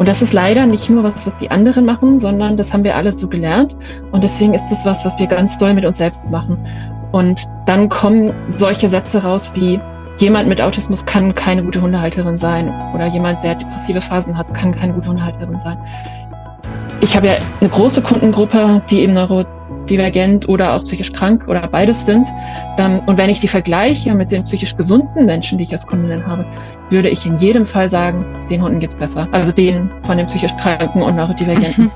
Und das ist leider nicht nur was, was die anderen machen, sondern das haben wir alle so gelernt. Und deswegen ist das was, was wir ganz doll mit uns selbst machen. Und dann kommen solche Sätze raus wie, jemand mit Autismus kann keine gute Hundehalterin sein oder jemand, der depressive Phasen hat, kann keine gute Hundehalterin sein. Ich habe ja eine große Kundengruppe, die eben neuro divergent oder auch psychisch krank oder beides sind. Ähm, und wenn ich die vergleiche mit den psychisch gesunden Menschen, die ich als Kundin habe, würde ich in jedem Fall sagen, den Hunden geht's besser. Also den von den psychisch Kranken und Neurodivergenten. Mhm.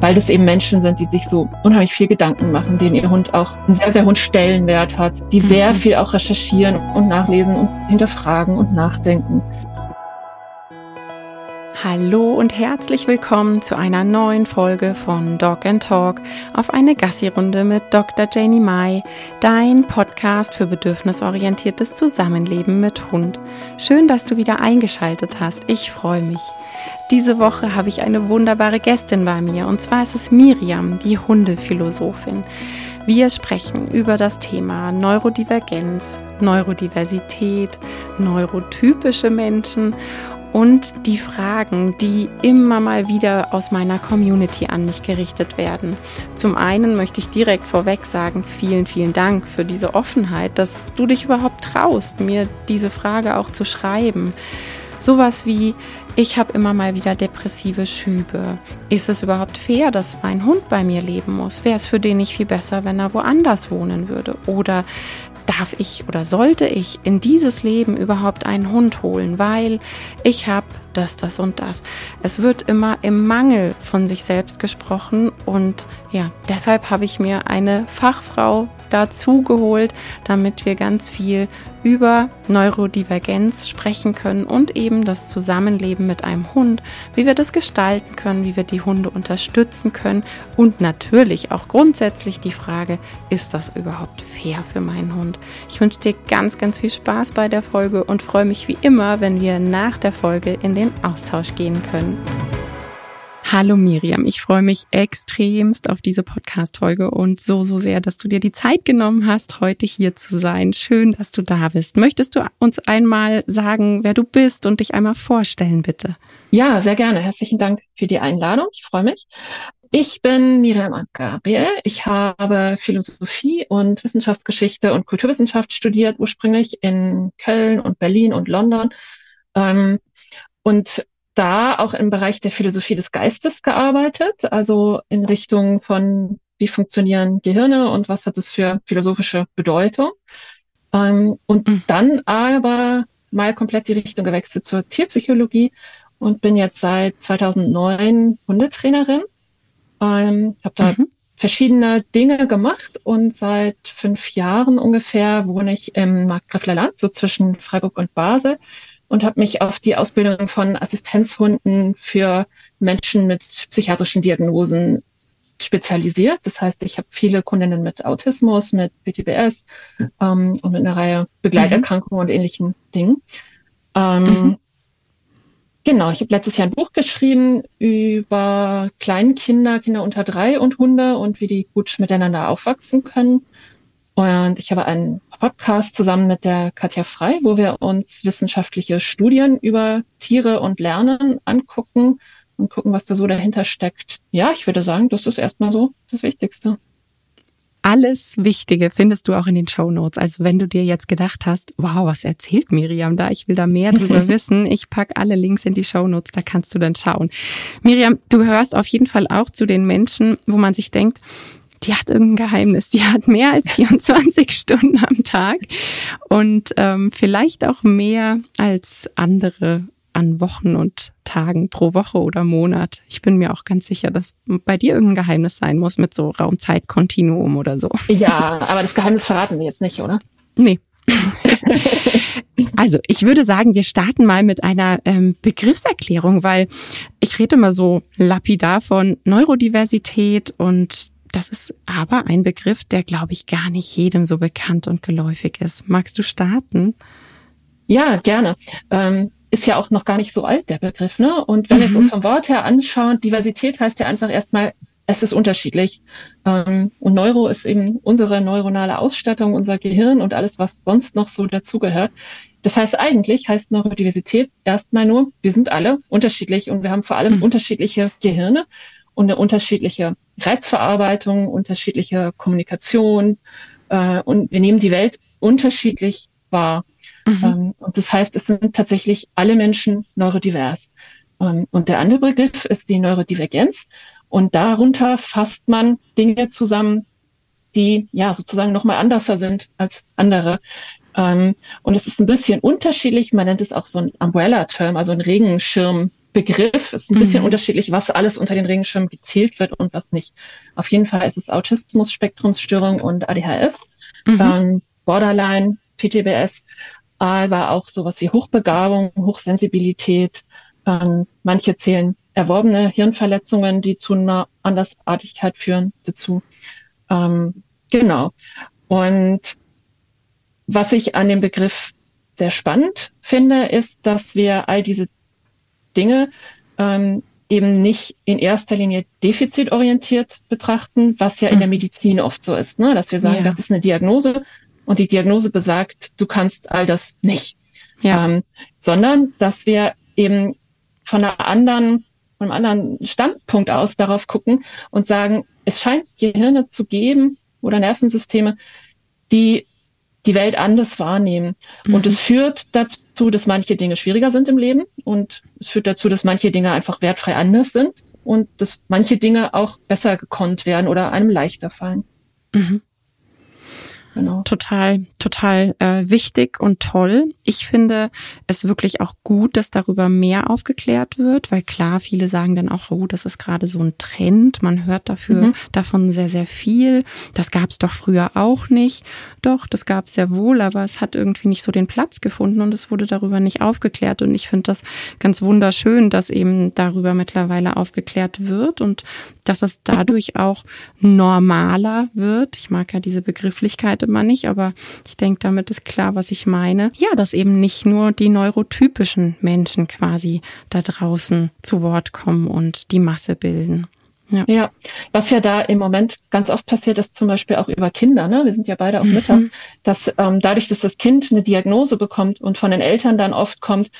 Weil das eben Menschen sind, die sich so unheimlich viel Gedanken machen, denen ihr Hund auch einen sehr, sehr hohen Stellenwert hat, die sehr mhm. viel auch recherchieren und nachlesen und hinterfragen und nachdenken. Hallo und herzlich willkommen zu einer neuen Folge von Dog and Talk auf eine Gassi-Runde mit Dr. Janie Mai, dein Podcast für bedürfnisorientiertes Zusammenleben mit Hund. Schön, dass du wieder eingeschaltet hast. Ich freue mich. Diese Woche habe ich eine wunderbare Gästin bei mir und zwar ist es Miriam, die Hundephilosophin. Wir sprechen über das Thema Neurodivergenz, Neurodiversität, neurotypische Menschen und die Fragen, die immer mal wieder aus meiner Community an mich gerichtet werden. Zum einen möchte ich direkt vorweg sagen, vielen, vielen Dank für diese Offenheit, dass du dich überhaupt traust, mir diese Frage auch zu schreiben. Sowas wie, ich habe immer mal wieder depressive Schübe. Ist es überhaupt fair, dass mein Hund bei mir leben muss? Wäre es für den nicht viel besser, wenn er woanders wohnen würde? Oder darf ich oder sollte ich in dieses Leben überhaupt einen Hund holen, weil ich habe das, das und das. Es wird immer im Mangel von sich selbst gesprochen und ja, deshalb habe ich mir eine Fachfrau dazu geholt, damit wir ganz viel über Neurodivergenz sprechen können und eben das Zusammenleben mit einem Hund, wie wir das gestalten können, wie wir die Hunde unterstützen können und natürlich auch grundsätzlich die Frage, ist das überhaupt fair für meinen Hund? Ich wünsche dir ganz, ganz viel Spaß bei der Folge und freue mich wie immer, wenn wir nach der Folge in den Austausch gehen können. Hallo Miriam, ich freue mich extremst auf diese Podcast-Folge und so, so sehr, dass du dir die Zeit genommen hast, heute hier zu sein. Schön, dass du da bist. Möchtest du uns einmal sagen, wer du bist und dich einmal vorstellen, bitte? Ja, sehr gerne. Herzlichen Dank für die Einladung. Ich freue mich. Ich bin Miriam Gabriel. Ich habe Philosophie und Wissenschaftsgeschichte und Kulturwissenschaft studiert, ursprünglich in Köln und Berlin und London. Ähm, und da auch im Bereich der Philosophie des Geistes gearbeitet, also in Richtung von, wie funktionieren Gehirne und was hat es für philosophische Bedeutung. Ähm, und mhm. dann aber mal komplett die Richtung gewechselt zur Tierpsychologie und bin jetzt seit 2009 Hundetrainerin. Ähm, habe da mhm. verschiedene Dinge gemacht und seit fünf Jahren ungefähr wohne ich im Markgräfler Land, so zwischen Freiburg und Basel und habe mich auf die Ausbildung von Assistenzhunden für Menschen mit psychiatrischen Diagnosen spezialisiert. Das heißt, ich habe viele Kundinnen mit Autismus, mit PTBS ähm, und mit einer Reihe Begleiterkrankungen mhm. und ähnlichen Dingen. Ähm, mhm. Genau, ich habe letztes Jahr ein Buch geschrieben über Kleinkinder, Kinder unter drei und Hunde und wie die gut miteinander aufwachsen können. Und ich habe einen Podcast zusammen mit der Katja Frei, wo wir uns wissenschaftliche Studien über Tiere und Lernen angucken und gucken, was da so dahinter steckt. Ja, ich würde sagen, das ist erstmal so das Wichtigste. Alles Wichtige findest du auch in den Show Notes. Also wenn du dir jetzt gedacht hast, wow, was erzählt Miriam da? Ich will da mehr drüber wissen. Ich pack alle Links in die Show Notes, da kannst du dann schauen. Miriam, du gehörst auf jeden Fall auch zu den Menschen, wo man sich denkt, die hat irgendein Geheimnis. Die hat mehr als 24 Stunden am Tag und ähm, vielleicht auch mehr als andere an Wochen und Tagen pro Woche oder Monat. Ich bin mir auch ganz sicher, dass bei dir irgendein Geheimnis sein muss mit so Raumzeitkontinuum oder so. Ja, aber das Geheimnis verraten wir jetzt nicht, oder? Nee. also, ich würde sagen, wir starten mal mit einer ähm, Begriffserklärung, weil ich rede immer so lapidar von Neurodiversität und das ist aber ein Begriff, der, glaube ich, gar nicht jedem so bekannt und geläufig ist. Magst du starten? Ja, gerne. Ähm, ist ja auch noch gar nicht so alt, der Begriff. Ne? Und wenn mhm. wir es uns vom Wort her anschauen, Diversität heißt ja einfach erstmal es ist unterschiedlich. Ähm, und Neuro ist eben unsere neuronale Ausstattung, unser Gehirn und alles, was sonst noch so dazugehört. Das heißt, eigentlich heißt Neurodiversität erstmal nur, wir sind alle unterschiedlich und wir haben vor allem mhm. unterschiedliche Gehirne und eine unterschiedliche Reizverarbeitung, unterschiedliche Kommunikation äh, und wir nehmen die Welt unterschiedlich wahr. Mhm. Ähm, und das heißt, es sind tatsächlich alle Menschen neurodivers. Ähm, und der andere Begriff ist die Neurodivergenz. Und darunter fasst man Dinge zusammen, die ja sozusagen nochmal anderser sind als andere. Ähm, und es ist ein bisschen unterschiedlich. Man nennt es auch so ein Umbrella-Term, also ein Regenschirmbegriff. Es ist ein bisschen mhm. unterschiedlich, was alles unter den Regenschirm gezählt wird und was nicht. Auf jeden Fall ist es Autismus, Spektrumsstörung und ADHS, mhm. ähm, Borderline, PTBS, aber auch sowas wie Hochbegabung, Hochsensibilität. Ähm, manche zählen erworbene Hirnverletzungen, die zu einer Andersartigkeit führen, dazu. Ähm, genau. Und was ich an dem Begriff sehr spannend finde, ist, dass wir all diese Dinge ähm, eben nicht in erster Linie defizitorientiert betrachten, was ja in der mhm. Medizin oft so ist, ne? dass wir sagen, ja. das ist eine Diagnose und die Diagnose besagt, du kannst all das nicht, ja. ähm, sondern dass wir eben von einer anderen von einem anderen Standpunkt aus darauf gucken und sagen, es scheint Gehirne zu geben oder Nervensysteme, die die Welt anders wahrnehmen. Mhm. Und es führt dazu, dass manche Dinge schwieriger sind im Leben und es führt dazu, dass manche Dinge einfach wertfrei anders sind und dass manche Dinge auch besser gekonnt werden oder einem leichter fallen. Mhm. Genau. Total, total äh, wichtig und toll. Ich finde es wirklich auch gut, dass darüber mehr aufgeklärt wird, weil klar, viele sagen dann auch, oh, das ist gerade so ein Trend. Man hört dafür mhm. davon sehr, sehr viel. Das gab es doch früher auch nicht. Doch, das gab es sehr wohl, aber es hat irgendwie nicht so den Platz gefunden und es wurde darüber nicht aufgeklärt. Und ich finde das ganz wunderschön, dass eben darüber mittlerweile aufgeklärt wird und dass es dadurch auch normaler wird. Ich mag ja diese Begrifflichkeit immer nicht, aber ich denke, damit ist klar, was ich meine. Ja, dass eben nicht nur die neurotypischen Menschen quasi da draußen zu Wort kommen und die Masse bilden. Ja. ja, was ja da im Moment ganz oft passiert, ist zum Beispiel auch über Kinder, ne? wir sind ja beide auch mhm. Mütter, dass ähm, dadurch, dass das Kind eine Diagnose bekommt und von den Eltern dann oft kommt,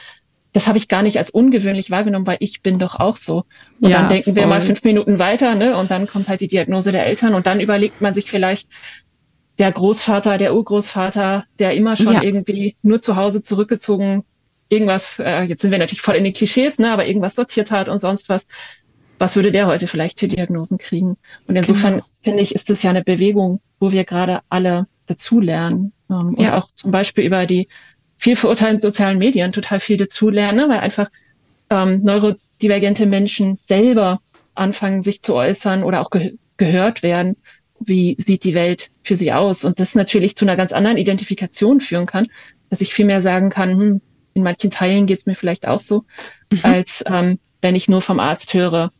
das habe ich gar nicht als ungewöhnlich wahrgenommen, weil ich bin doch auch so. Und ja, dann denken voll. wir mal fünf Minuten weiter, ne? Und dann kommt halt die Diagnose der Eltern und dann überlegt man sich vielleicht, der Großvater, der Urgroßvater, der immer schon ja. irgendwie nur zu Hause zurückgezogen irgendwas, äh, jetzt sind wir natürlich voll in den Klischees, ne, aber irgendwas sortiert hat und sonst was. Was würde der heute vielleicht für Diagnosen kriegen? Und insofern genau. finde ich, ist das ja eine Bewegung, wo wir gerade alle dazulernen. Ähm, ja. Und auch zum Beispiel über die viel verurteilten sozialen Medien total viel dazulernen, ne, weil einfach ähm, neurodivergente Menschen selber anfangen, sich zu äußern oder auch ge gehört werden wie sieht die Welt für sie aus? Und das natürlich zu einer ganz anderen Identifikation führen kann, dass ich viel mehr sagen kann, hm, in manchen Teilen geht es mir vielleicht auch so, mhm. als ähm, wenn ich nur vom Arzt höre,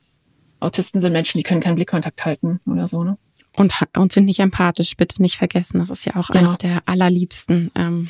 Autisten sind Menschen, die können keinen Blickkontakt halten oder so. Ne? Und, und sind nicht empathisch, bitte nicht vergessen. Das ist ja auch genau. eines der allerliebsten ähm,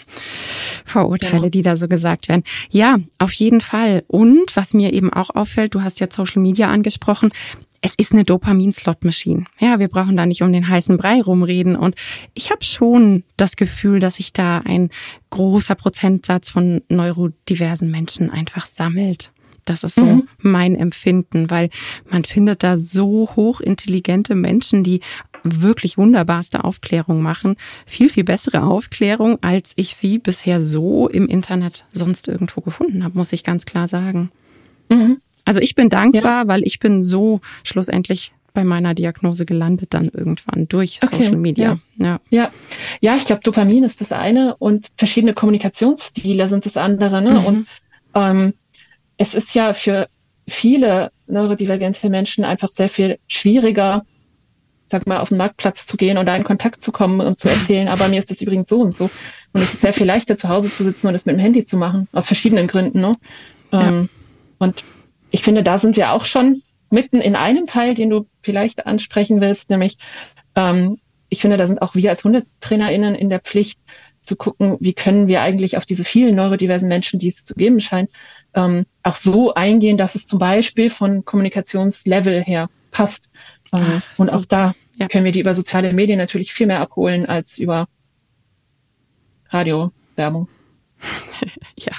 Vorurteile, genau. die da so gesagt werden. Ja, auf jeden Fall. Und was mir eben auch auffällt, du hast ja Social Media angesprochen, es ist eine Dopamin-Slot-Machine. Ja, wir brauchen da nicht um den heißen Brei rumreden. Und ich habe schon das Gefühl, dass sich da ein großer Prozentsatz von neurodiversen Menschen einfach sammelt. Das ist so mhm. mein Empfinden, weil man findet da so hochintelligente Menschen, die wirklich wunderbarste Aufklärung machen. Viel, viel bessere Aufklärung, als ich sie bisher so im Internet sonst irgendwo gefunden habe, muss ich ganz klar sagen. Mhm. Also ich bin dankbar, ja. weil ich bin so schlussendlich bei meiner Diagnose gelandet dann irgendwann durch okay, Social Media. Ja, ja, ja. ja ich glaube, Dopamin ist das eine und verschiedene Kommunikationsstile sind das andere. Ne? Mhm. Und ähm, es ist ja für viele neurodivergente Menschen einfach sehr viel schwieriger, sag mal, auf den Marktplatz zu gehen und da in Kontakt zu kommen und zu erzählen, aber mir ist das übrigens so und so. Und es ist sehr viel leichter, zu Hause zu sitzen und es mit dem Handy zu machen, aus verschiedenen Gründen. Ne? Ähm, und ich finde, da sind wir auch schon mitten in einem Teil, den du vielleicht ansprechen willst, nämlich ähm, ich finde, da sind auch wir als HundetrainerInnen in der Pflicht zu gucken, wie können wir eigentlich auf diese vielen neurodiversen Menschen, die es zu geben scheint, ähm, auch so eingehen, dass es zum Beispiel von Kommunikationslevel her passt. Ähm, Ach, und auch da ja. können wir die über soziale Medien natürlich viel mehr abholen als über Radiowerbung. ja,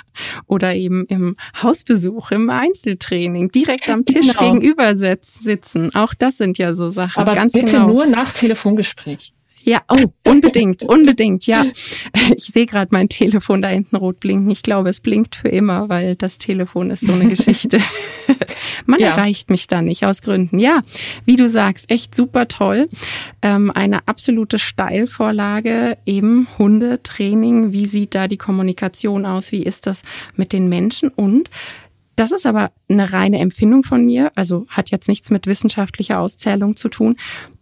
oder eben im Hausbesuch, im Einzeltraining, direkt am Tisch genau. gegenüber sitzen. Auch das sind ja so Sachen. Aber ganz bitte genau. nur nach Telefongespräch. Ja, oh, unbedingt, unbedingt, ja. Ich sehe gerade mein Telefon da hinten rot blinken. Ich glaube, es blinkt für immer, weil das Telefon ist so eine Geschichte. Man ja. erreicht mich da nicht aus Gründen. Ja, wie du sagst, echt super toll. Ähm, eine absolute Steilvorlage, eben Hundetraining. Wie sieht da die Kommunikation aus? Wie ist das mit den Menschen? Und das ist aber eine reine Empfindung von mir, also hat jetzt nichts mit wissenschaftlicher Auszählung zu tun,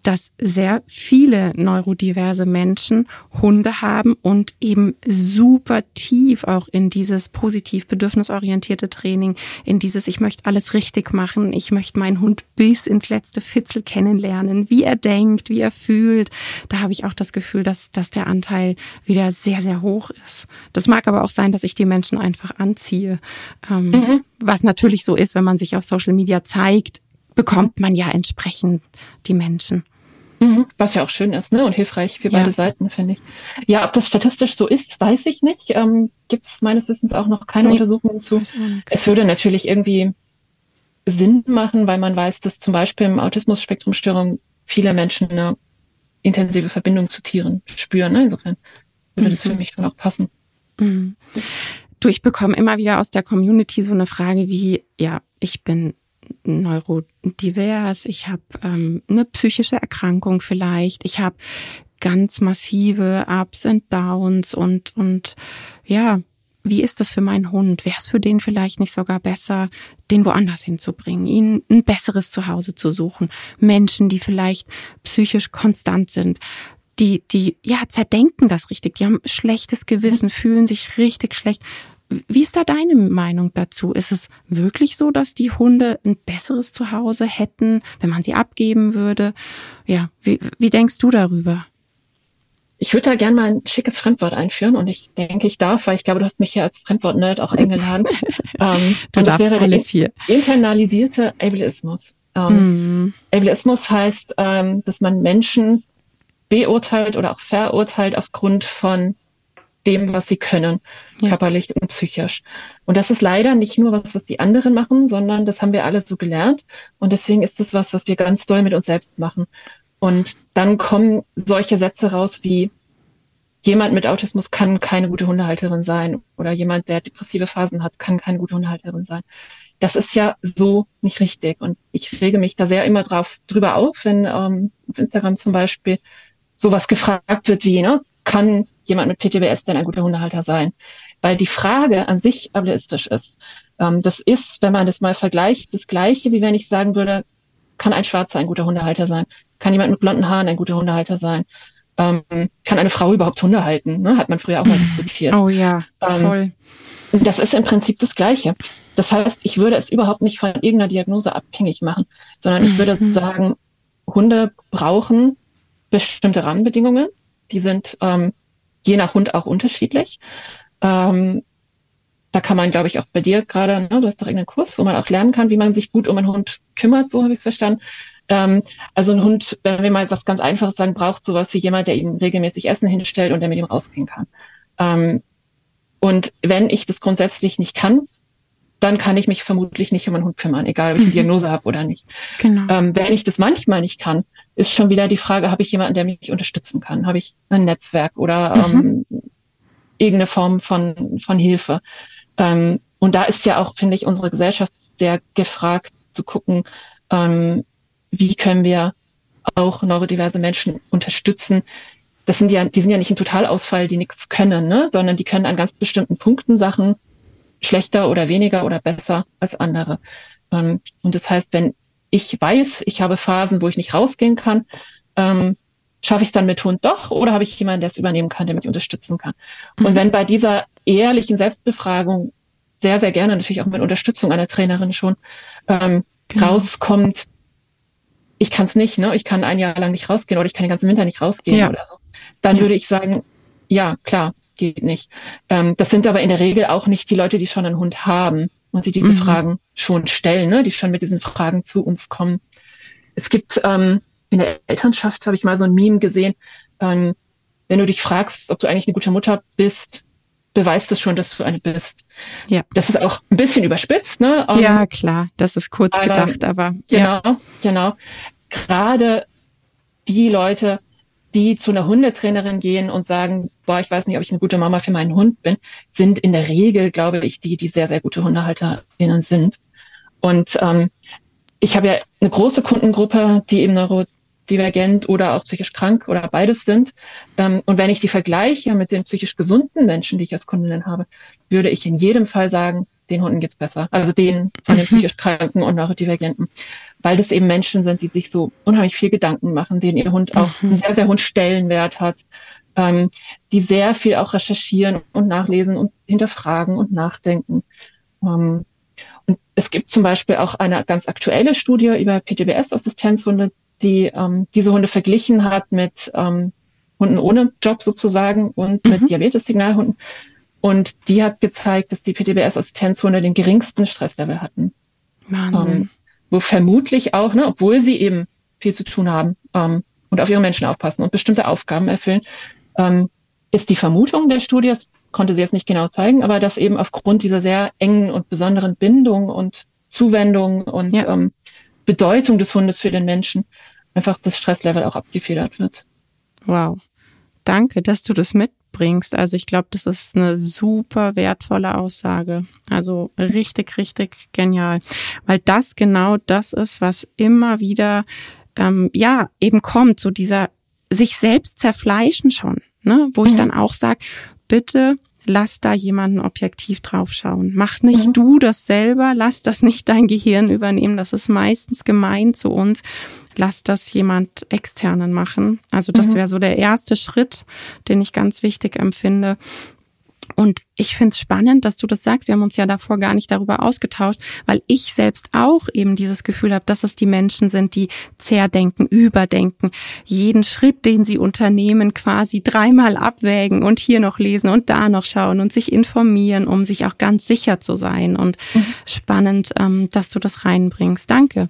dass sehr viele neurodiverse Menschen Hunde haben und eben super tief auch in dieses positiv bedürfnisorientierte Training, in dieses ich möchte alles richtig machen, ich möchte meinen Hund bis ins letzte Fitzel kennenlernen, wie er denkt, wie er fühlt. Da habe ich auch das Gefühl, dass, dass der Anteil wieder sehr, sehr hoch ist. Das mag aber auch sein, dass ich die Menschen einfach anziehe. Ähm, mhm. Was natürlich so ist, wenn man sich auf Social Media zeigt, bekommt man ja entsprechend die Menschen. Mhm, was ja auch schön ist, ne? Und hilfreich für ja. beide Seiten, finde ich. Ja, ob das statistisch so ist, weiß ich nicht. Ähm, Gibt es meines Wissens auch noch keine nee, Untersuchungen zu. Es würde natürlich irgendwie Sinn machen, weil man weiß, dass zum Beispiel im Autismus-Spektrum-Störung viele Menschen eine intensive Verbindung zu Tieren spüren. Ne? Insofern würde mhm. das für mich schon auch passen. Mhm. Du, ich bekomme immer wieder aus der Community so eine Frage wie, ja, ich bin neurodivers, ich habe ähm, eine psychische Erkrankung vielleicht, ich habe ganz massive Ups and Downs und und ja, wie ist das für meinen Hund? Wäre es für den vielleicht nicht sogar besser, den woanders hinzubringen, ihn ein besseres Zuhause zu suchen, Menschen, die vielleicht psychisch konstant sind, die, die, ja, zerdenken das richtig, die haben schlechtes Gewissen, fühlen sich richtig schlecht. Wie ist da deine Meinung dazu? Ist es wirklich so, dass die Hunde ein besseres Zuhause hätten, wenn man sie abgeben würde? Ja, wie, wie denkst du darüber? Ich würde da gerne mal ein schickes Fremdwort einführen und ich denke, ich darf, weil ich glaube, du hast mich hier als Fremdwort-Nerd auch eingeladen. ähm, du darfst wäre alles hier. Internalisierte Ableismus. Ähm, mm. Ableismus heißt, ähm, dass man Menschen beurteilt oder auch verurteilt aufgrund von dem, was sie können, ja. körperlich und psychisch. Und das ist leider nicht nur was, was die anderen machen, sondern das haben wir alle so gelernt. Und deswegen ist es was, was wir ganz doll mit uns selbst machen. Und dann kommen solche Sätze raus wie, jemand mit Autismus kann keine gute Hundehalterin sein oder jemand, der depressive Phasen hat, kann keine gute Hundehalterin sein. Das ist ja so nicht richtig. Und ich rege mich da sehr immer drauf drüber auf, wenn ähm, auf Instagram zum Beispiel sowas gefragt wird wie, ne, kann jemand mit PTBS denn ein guter Hundehalter sein? Weil die Frage an sich ableistisch ist. Ähm, das ist, wenn man das mal vergleicht, das Gleiche, wie wenn ich sagen würde, kann ein Schwarzer ein guter Hundehalter sein? Kann jemand mit blonden Haaren ein guter Hundehalter sein? Ähm, kann eine Frau überhaupt Hunde halten? Ne? Hat man früher auch mal diskutiert. Oh ja, ähm, voll. Das ist im Prinzip das Gleiche. Das heißt, ich würde es überhaupt nicht von irgendeiner Diagnose abhängig machen, sondern ich würde mhm. sagen, Hunde brauchen bestimmte Rahmenbedingungen. Die sind ähm, je nach Hund auch unterschiedlich. Ähm, da kann man, glaube ich, auch bei dir gerade, ne, du hast doch irgendeinen Kurs, wo man auch lernen kann, wie man sich gut um einen Hund kümmert, so habe ich es verstanden. Ähm, also ein Hund, wenn wir mal was ganz Einfaches sagen, braucht sowas wie jemand, der ihm regelmäßig Essen hinstellt und der mit ihm rausgehen kann. Ähm, und wenn ich das grundsätzlich nicht kann, dann kann ich mich vermutlich nicht um einen Hund kümmern, egal ob ich eine mhm. Diagnose habe oder nicht. Genau. Ähm, wenn ich das manchmal nicht kann, ist schon wieder die Frage, habe ich jemanden, der mich unterstützen kann? Habe ich ein Netzwerk oder mhm. ähm, irgendeine Form von, von Hilfe? Ähm, und da ist ja auch, finde ich, unsere Gesellschaft sehr gefragt zu gucken, ähm, wie können wir auch neurodiverse Menschen unterstützen. Das sind ja, die sind ja nicht ein Totalausfall, die nichts können, ne? sondern die können an ganz bestimmten Punkten Sachen schlechter oder weniger oder besser als andere. Ähm, und das heißt, wenn ich weiß, ich habe Phasen, wo ich nicht rausgehen kann, ähm, schaffe ich es dann mit Hund doch oder habe ich jemanden, der es übernehmen kann, der mich unterstützen kann? Und mhm. wenn bei dieser ehrlichen Selbstbefragung sehr, sehr gerne, natürlich auch mit Unterstützung einer Trainerin schon, ähm, genau. rauskommt, ich kann es nicht, ne? ich kann ein Jahr lang nicht rausgehen oder ich kann den ganzen Winter nicht rausgehen ja. oder so, dann ja. würde ich sagen, ja, klar, geht nicht. Ähm, das sind aber in der Regel auch nicht die Leute, die schon einen Hund haben und die diese mhm. Fragen schon stellen, ne? die schon mit diesen Fragen zu uns kommen. es gibt ähm, in der Elternschaft, habe ich mal so ein Meme gesehen, ähm, wenn du dich fragst, ob du eigentlich eine gute Mutter bist, beweist es schon, dass du eine bist. Ja. Das ist auch ein bisschen überspitzt, ne? Um, ja, klar, das ist kurz aber, gedacht, aber. Genau, ja. genau. Gerade die Leute, die zu einer Hundetrainerin gehen und sagen, boah, ich weiß nicht, ob ich eine gute Mama für meinen Hund bin, sind in der Regel, glaube ich, die, die sehr, sehr gute HundehalterInnen sind. Und ähm, ich habe ja eine große Kundengruppe, die eben neurodivergent oder auch psychisch krank oder beides sind. Ähm, und wenn ich die vergleiche mit den psychisch gesunden Menschen, die ich als Kundinnen habe, würde ich in jedem Fall sagen, den Hunden geht's besser. Also den von den mhm. psychisch Kranken und Neurodivergenten. Weil das eben Menschen sind, die sich so unheimlich viel Gedanken machen, denen ihr Hund auch mhm. einen sehr, sehr hohen Stellenwert hat, ähm, die sehr viel auch recherchieren und nachlesen und hinterfragen und nachdenken. Ähm, und es gibt zum Beispiel auch eine ganz aktuelle Studie über PTBS-Assistenzhunde, die ähm, diese Hunde verglichen hat mit ähm, Hunden ohne Job sozusagen und mhm. mit Diabetes-Signalhunden. Und die hat gezeigt, dass die PTBS-Assistenzhunde den geringsten Stresslevel hatten. Wahnsinn. Ähm, wo vermutlich auch, ne, obwohl sie eben viel zu tun haben ähm, und auf ihre Menschen aufpassen und bestimmte Aufgaben erfüllen, ähm, ist die Vermutung der Studie, konnte sie jetzt nicht genau zeigen, aber dass eben aufgrund dieser sehr engen und besonderen Bindung und Zuwendung und ja. ähm, Bedeutung des Hundes für den Menschen einfach das Stresslevel auch abgefedert wird. Wow. Danke, dass du das mitbringst. Also ich glaube, das ist eine super wertvolle Aussage. Also richtig, richtig genial. Weil das genau das ist, was immer wieder ähm, ja eben kommt, so dieser sich selbst zerfleischen schon, ne? wo mhm. ich dann auch sage, bitte lass da jemanden objektiv draufschauen. Mach nicht mhm. du das selber, lass das nicht dein Gehirn übernehmen. Das ist meistens gemein zu uns. Lass das jemand externen machen. Also das mhm. wäre so der erste Schritt, den ich ganz wichtig empfinde. Und ich finde es spannend, dass du das sagst. Wir haben uns ja davor gar nicht darüber ausgetauscht, weil ich selbst auch eben dieses Gefühl habe, dass es die Menschen sind, die zerdenken, überdenken, jeden Schritt, den sie unternehmen, quasi dreimal abwägen und hier noch lesen und da noch schauen und sich informieren, um sich auch ganz sicher zu sein. Und mhm. spannend, ähm, dass du das reinbringst. Danke.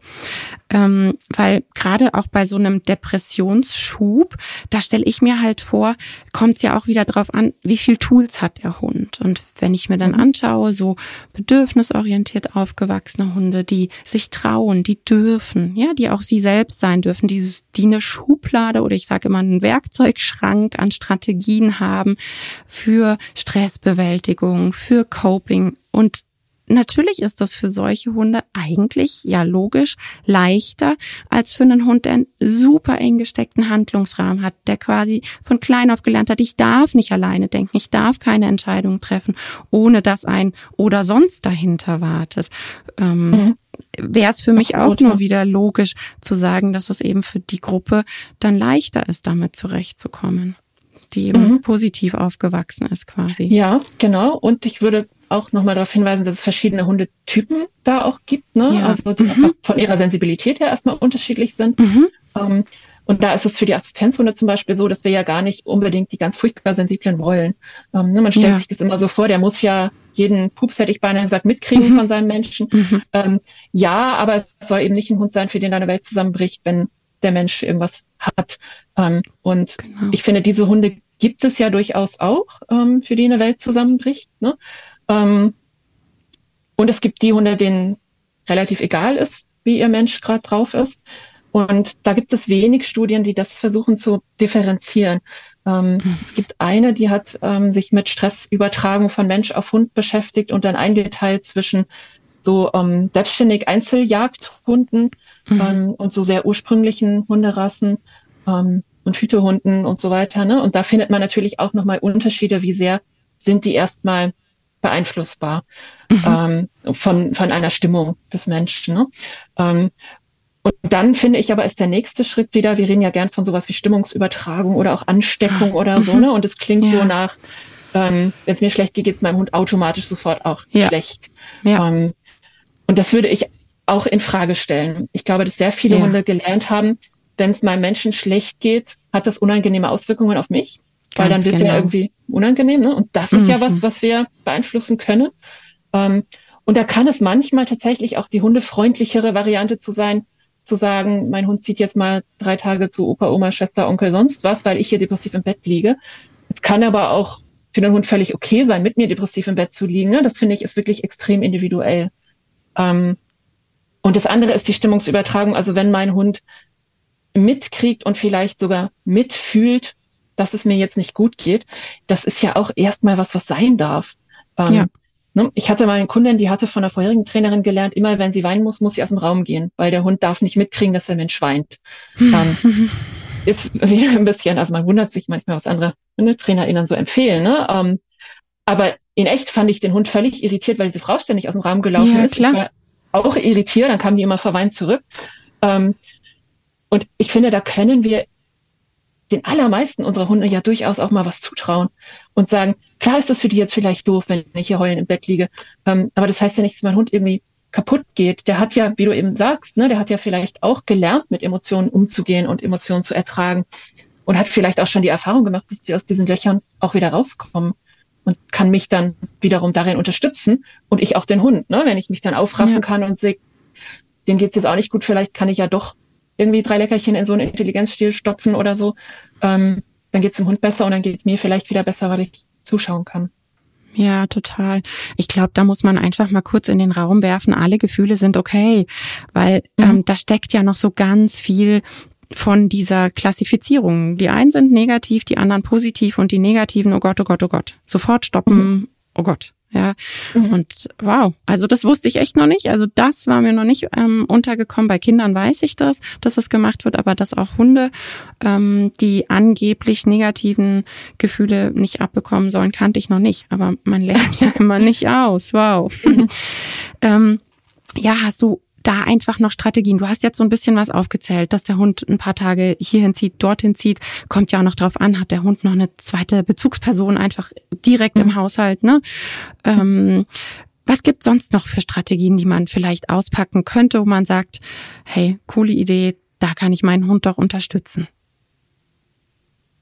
Ähm, weil gerade auch bei so einem Depressionsschub, da stelle ich mir halt vor, kommt es ja auch wieder drauf an, wie viel Tools hat der Hund. Und wenn ich mir dann mhm. anschaue, so bedürfnisorientiert aufgewachsene Hunde, die sich trauen, die dürfen, ja, die auch sie selbst sein dürfen, die, die eine Schublade oder ich sage immer einen Werkzeugschrank an Strategien haben für Stressbewältigung, für Coping und Natürlich ist das für solche Hunde eigentlich, ja logisch, leichter als für einen Hund, der einen super eng gesteckten Handlungsrahmen hat, der quasi von klein auf gelernt hat, ich darf nicht alleine denken, ich darf keine Entscheidungen treffen, ohne dass ein oder sonst dahinter wartet. Ähm, mhm wäre es für mich auch nur wieder logisch zu sagen, dass es eben für die Gruppe dann leichter ist, damit zurechtzukommen, die eben mhm. positiv aufgewachsen ist quasi. Ja, genau. Und ich würde auch nochmal darauf hinweisen, dass es verschiedene Hundetypen da auch gibt, ne? Ja. also die mhm. von ihrer Sensibilität her erstmal unterschiedlich sind. Mhm. Ähm, und da ist es für die Assistenzhunde zum Beispiel so, dass wir ja gar nicht unbedingt die ganz furchtbar sensiblen wollen. Ähm, ne, man stellt ja. sich das immer so vor, der muss ja jeden Pups, hätte ich beinahe gesagt, mitkriegen mhm. von seinem Menschen. Mhm. Ähm, ja, aber es soll eben nicht ein Hund sein, für den deine Welt zusammenbricht, wenn der Mensch irgendwas hat. Ähm, und genau. ich finde, diese Hunde gibt es ja durchaus auch, ähm, für die eine Welt zusammenbricht. Ne? Ähm, und es gibt die Hunde, denen relativ egal ist, wie ihr Mensch gerade drauf ist. Und da gibt es wenig Studien, die das versuchen zu differenzieren. Ähm, hm. Es gibt eine, die hat ähm, sich mit Stressübertragung von Mensch auf Hund beschäftigt und dann eingeteilt zwischen so ähm, selbstständig Einzeljagdhunden mhm. ähm, und so sehr ursprünglichen Hunderassen ähm, und Hütehunden und so weiter. Ne? Und da findet man natürlich auch nochmal Unterschiede, wie sehr sind die erstmal beeinflussbar mhm. ähm, von, von einer Stimmung des Menschen. Ne? Ähm, und dann finde ich aber ist der nächste Schritt wieder, wir reden ja gern von sowas wie Stimmungsübertragung oder auch Ansteckung oder so, mhm. ne? Und es klingt ja. so nach, ähm, wenn es mir schlecht geht, geht es meinem Hund automatisch sofort auch ja. schlecht. Ja. Ähm, und das würde ich auch in Frage stellen. Ich glaube, dass sehr viele Hunde gelernt haben, wenn es meinem Menschen schlecht geht, hat das unangenehme Auswirkungen auf mich. Ganz weil dann wird genau. der irgendwie unangenehm. Ne? Und das ist mhm. ja was, was wir beeinflussen können. Ähm, und da kann es manchmal tatsächlich auch die hundefreundlichere Variante zu sein, zu sagen, mein Hund zieht jetzt mal drei Tage zu Opa, Oma, Schwester, Onkel, sonst was, weil ich hier depressiv im Bett liege. Es kann aber auch für den Hund völlig okay sein, mit mir depressiv im Bett zu liegen. Ne? Das finde ich ist wirklich extrem individuell. Ähm, und das andere ist die Stimmungsübertragung. Also wenn mein Hund mitkriegt und vielleicht sogar mitfühlt, dass es mir jetzt nicht gut geht, das ist ja auch erstmal was, was sein darf. Ähm, ja. Ne? Ich hatte mal eine Kundin, die hatte von der vorherigen Trainerin gelernt, immer wenn sie weinen muss, muss sie aus dem Raum gehen, weil der Hund darf nicht mitkriegen, dass der Mensch weint. Dann ist wieder ein bisschen, also man wundert sich manchmal, was andere ne, TrainerInnen so empfehlen. Ne? Ähm, aber in echt fand ich den Hund völlig irritiert, weil diese Frau ständig aus dem Raum gelaufen ja, ist. Klar. Auch irritiert, dann kam die immer verweint zurück. Ähm, und ich finde, da können wir den allermeisten unserer Hunde ja durchaus auch mal was zutrauen und sagen, klar ist das für die jetzt vielleicht doof, wenn ich hier heulen im Bett liege, ähm, aber das heißt ja nicht, dass mein Hund irgendwie kaputt geht. Der hat ja, wie du eben sagst, ne, der hat ja vielleicht auch gelernt, mit Emotionen umzugehen und Emotionen zu ertragen und hat vielleicht auch schon die Erfahrung gemacht, dass wir aus diesen Löchern auch wieder rauskommen und kann mich dann wiederum darin unterstützen und ich auch den Hund, ne, wenn ich mich dann aufraffen ja. kann und sehe, dem geht's jetzt auch nicht gut, vielleicht kann ich ja doch irgendwie drei Leckerchen in so einen Intelligenzstil stopfen oder so, ähm, dann geht es dem Hund besser und dann geht es mir vielleicht wieder besser, weil ich zuschauen kann. Ja, total. Ich glaube, da muss man einfach mal kurz in den Raum werfen, alle Gefühle sind okay, weil mhm. ähm, da steckt ja noch so ganz viel von dieser Klassifizierung. Die einen sind negativ, die anderen positiv und die negativen, oh Gott, oh Gott, oh Gott. Sofort stoppen, mhm. oh Gott. Ja, mhm. und wow, also das wusste ich echt noch nicht. Also das war mir noch nicht ähm, untergekommen. Bei Kindern weiß ich das, dass das gemacht wird, aber dass auch Hunde, ähm, die angeblich negativen Gefühle nicht abbekommen sollen, kannte ich noch nicht. Aber man lernt ja immer nicht aus. Wow. ähm, ja, hast du da einfach noch Strategien? Du hast jetzt so ein bisschen was aufgezählt, dass der Hund ein paar Tage hierhin zieht, dorthin zieht. Kommt ja auch noch drauf an, hat der Hund noch eine zweite Bezugsperson einfach direkt mhm. im Haushalt, ne? Ähm, was gibt sonst noch für Strategien, die man vielleicht auspacken könnte, wo man sagt, hey, coole Idee, da kann ich meinen Hund doch unterstützen?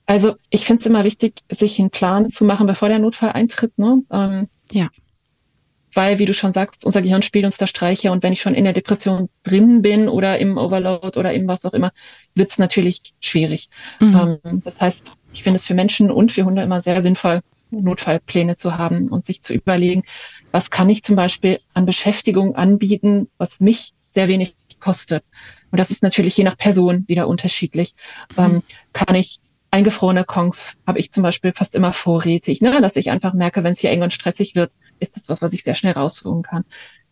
Also ich finde es immer wichtig, sich einen Plan zu machen, bevor der Notfall eintritt. Ne? Ähm, ja weil, wie du schon sagst, unser Gehirn spielt uns da Streiche und wenn ich schon in der Depression drin bin oder im Overload oder im was auch immer, wird es natürlich schwierig. Mhm. Ähm, das heißt, ich finde es für Menschen und für Hunde immer sehr sinnvoll, Notfallpläne zu haben und sich zu überlegen, was kann ich zum Beispiel an Beschäftigung anbieten, was mich sehr wenig kostet. Und das ist natürlich je nach Person wieder unterschiedlich. Mhm. Ähm, kann ich eingefrorene Kongs habe ich zum Beispiel fast immer vorrätig, ne? dass ich einfach merke, wenn es hier eng und stressig wird, ist das was, was ich sehr schnell rausholen kann.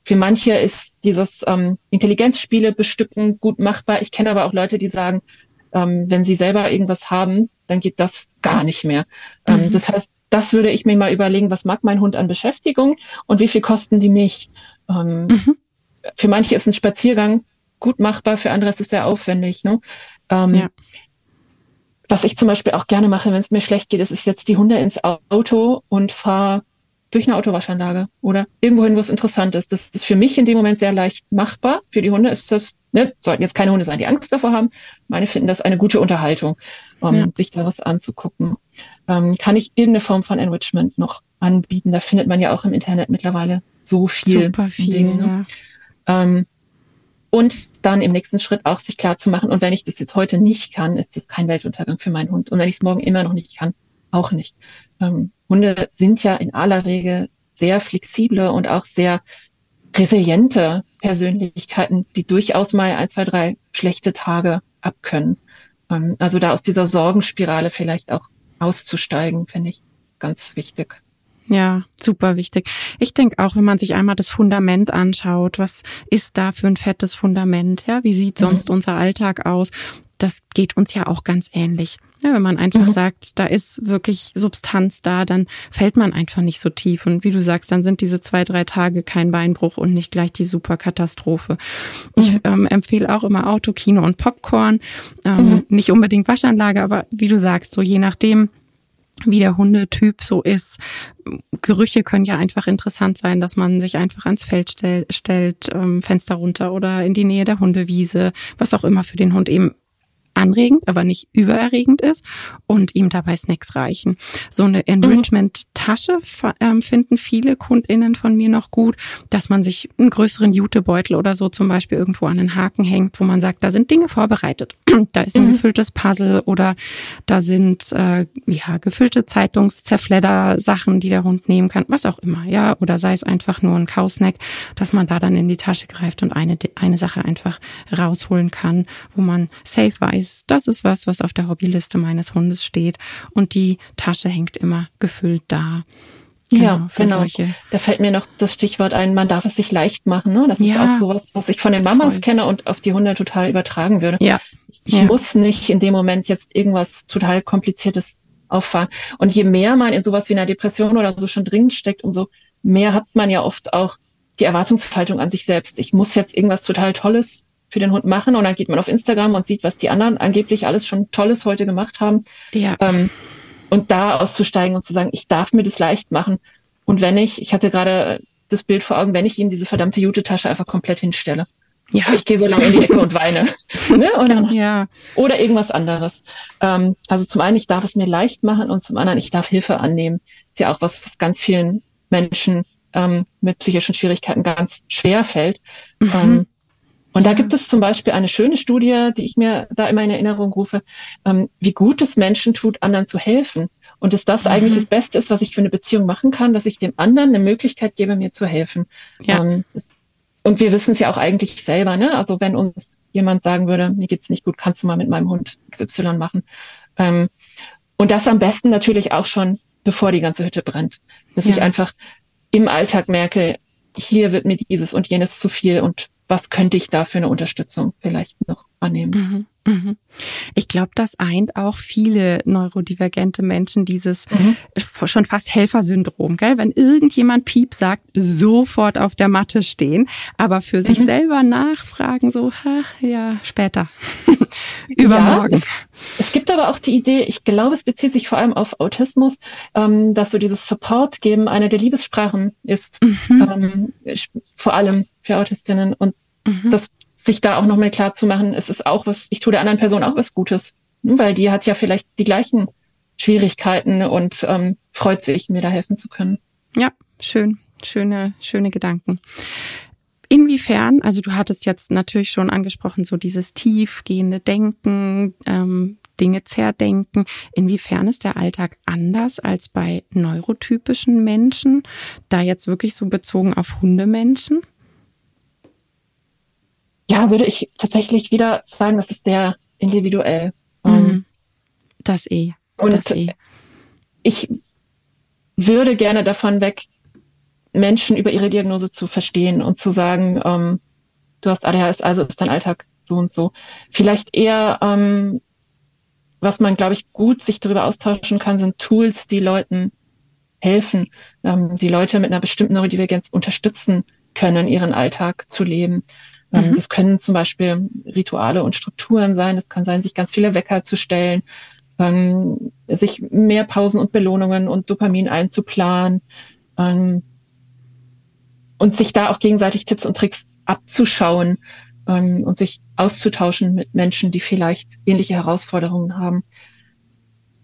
Für manche ist dieses ähm, Intelligenzspiele bestücken gut machbar. Ich kenne aber auch Leute, die sagen, ähm, wenn sie selber irgendwas haben, dann geht das gar nicht mehr. Ähm, mhm. das heißt, das würde ich mir mal überlegen, was mag mein Hund an Beschäftigung und wie viel kosten die mich? Ähm, mhm. Für manche ist ein Spaziergang gut machbar, für andere ist es sehr aufwendig. Ne? Ähm, ja. Was ich zum Beispiel auch gerne mache, wenn es mir schlecht geht, ist, ich setze die Hunde ins Auto und fahre durch eine Autowaschanlage oder irgendwohin, wo es interessant ist. Das ist für mich in dem Moment sehr leicht machbar. Für die Hunde ist das, ne, sollten jetzt keine Hunde sein, die Angst davor haben. Meine finden das eine gute Unterhaltung, um ja. sich da was anzugucken. Ähm, kann ich irgendeine Form von Enrichment noch anbieten? Da findet man ja auch im Internet mittlerweile so viel. Super viel, Dinge. Ja. Ähm, und dann im nächsten Schritt auch sich klar zu machen, und wenn ich das jetzt heute nicht kann, ist das kein Weltuntergang für meinen Hund. Und wenn ich es morgen immer noch nicht kann, auch nicht. Ähm, Hunde sind ja in aller Regel sehr flexible und auch sehr resiliente Persönlichkeiten, die durchaus mal ein, zwei, drei schlechte Tage abkönnen. Ähm, also da aus dieser Sorgenspirale vielleicht auch auszusteigen, finde ich ganz wichtig. Ja, super wichtig. Ich denke auch, wenn man sich einmal das Fundament anschaut, was ist da für ein fettes Fundament? Ja, wie sieht mhm. sonst mhm. unser Alltag aus? Das geht uns ja auch ganz ähnlich. Ja, wenn man einfach mhm. sagt, da ist wirklich Substanz da, dann fällt man einfach nicht so tief. Und wie du sagst, dann sind diese zwei, drei Tage kein Beinbruch und nicht gleich die Superkatastrophe. Mhm. Ich ähm, empfehle auch immer Auto, Kino und Popcorn. Ähm, mhm. Nicht unbedingt Waschanlage, aber wie du sagst, so je nachdem, wie der Hundetyp so ist. Gerüche können ja einfach interessant sein, dass man sich einfach ans Feld stell, stellt, ähm, Fenster runter oder in die Nähe der Hundewiese, was auch immer für den Hund eben anregend, aber nicht übererregend ist und ihm dabei Snacks reichen. So eine Enrichment-Tasche ähm, finden viele KundInnen von mir noch gut, dass man sich einen größeren Jutebeutel oder so zum Beispiel irgendwo an den Haken hängt, wo man sagt, da sind Dinge vorbereitet. da ist ein mhm. gefülltes Puzzle oder da sind äh, ja gefüllte Zeitungszerfledder-Sachen, die der Hund nehmen kann, was auch immer, ja, oder sei es einfach nur ein Kausnack, dass man da dann in die Tasche greift und eine eine Sache einfach rausholen kann, wo man safe weiß, das ist was, was auf der Hobbyliste meines Hundes steht und die Tasche hängt immer gefüllt da. Genau, ja, genau. Solche. Da fällt mir noch das Stichwort ein, man darf es sich leicht machen. Ne? Das ja, ist auch sowas, was ich von den Mamas voll. kenne und auf die Hunde total übertragen würde. Ja. Ich ja. muss nicht in dem Moment jetzt irgendwas total Kompliziertes auffahren. Und je mehr man in sowas wie einer Depression oder so schon dringend steckt, umso mehr hat man ja oft auch die Erwartungshaltung an sich selbst. Ich muss jetzt irgendwas total Tolles für den Hund machen und dann geht man auf Instagram und sieht, was die anderen angeblich alles schon Tolles heute gemacht haben. Ja. Ähm, und da auszusteigen und zu sagen, ich darf mir das leicht machen. Und wenn ich, ich hatte gerade das Bild vor Augen, wenn ich ihm diese verdammte Jute-Tasche einfach komplett hinstelle. Ja. Ich gehe so lange in die Ecke und weine. ne? dann, ja. Oder irgendwas anderes. Ähm, also zum einen, ich darf es mir leicht machen und zum anderen, ich darf Hilfe annehmen. Ist ja auch was, was ganz vielen Menschen ähm, mit psychischen Schwierigkeiten ganz schwer fällt. Mhm. Ähm, und da gibt es zum Beispiel eine schöne Studie, die ich mir da immer in Erinnerung rufe, ähm, wie gut es Menschen tut, anderen zu helfen. Und dass das mhm. eigentlich das Beste ist, was ich für eine Beziehung machen kann, dass ich dem anderen eine Möglichkeit gebe, mir zu helfen. Ja. Ähm, und wir wissen es ja auch eigentlich selber, ne? Also wenn uns jemand sagen würde, mir geht's nicht gut, kannst du mal mit meinem Hund XY machen. Ähm, und das am besten natürlich auch schon, bevor die ganze Hütte brennt. Dass ja. ich einfach im Alltag merke, hier wird mir dieses und jenes zu viel und was könnte ich da für eine Unterstützung vielleicht noch annehmen. Mhm, mhm. Ich glaube, das eint auch viele neurodivergente Menschen dieses mhm. schon fast Helfersyndrom, gell? Wenn irgendjemand Piep sagt, sofort auf der Matte stehen, aber für sich mhm. selber nachfragen, so, ach, ja, später, übermorgen. Ja, es, es, gibt aber auch die Idee, ich glaube, es bezieht sich vor allem auf Autismus, ähm, dass so dieses Support geben eine der Liebessprachen ist, mhm. ähm, vor allem für Autistinnen und Mhm. Das sich da auch nochmal klar zu machen, es ist auch was, ich tue der anderen Person auch was Gutes, ne? weil die hat ja vielleicht die gleichen Schwierigkeiten und ähm, freut sich, mir da helfen zu können. Ja, schön, schöne, schöne Gedanken. Inwiefern, also du hattest jetzt natürlich schon angesprochen, so dieses tiefgehende Denken, ähm, Dinge zerdenken. Inwiefern ist der Alltag anders als bei neurotypischen Menschen? Da jetzt wirklich so bezogen auf Hundemenschen? Ja, würde ich tatsächlich wieder sagen, das ist sehr individuell. Mhm. Ähm, das eh. Und das eh. ich würde gerne davon weg, Menschen über ihre Diagnose zu verstehen und zu sagen, ähm, du hast ADHS, also ist dein Alltag so und so. Vielleicht eher, ähm, was man, glaube ich, gut sich darüber austauschen kann, sind Tools, die Leuten helfen, ähm, die Leute mit einer bestimmten Neurodivergenz unterstützen können, ihren Alltag zu leben. Ähm, mhm. Das können zum Beispiel Rituale und Strukturen sein. Es kann sein, sich ganz viele Wecker zu stellen, ähm, sich mehr Pausen und Belohnungen und Dopamin einzuplanen ähm, und sich da auch gegenseitig Tipps und Tricks abzuschauen ähm, und sich auszutauschen mit Menschen, die vielleicht ähnliche Herausforderungen haben.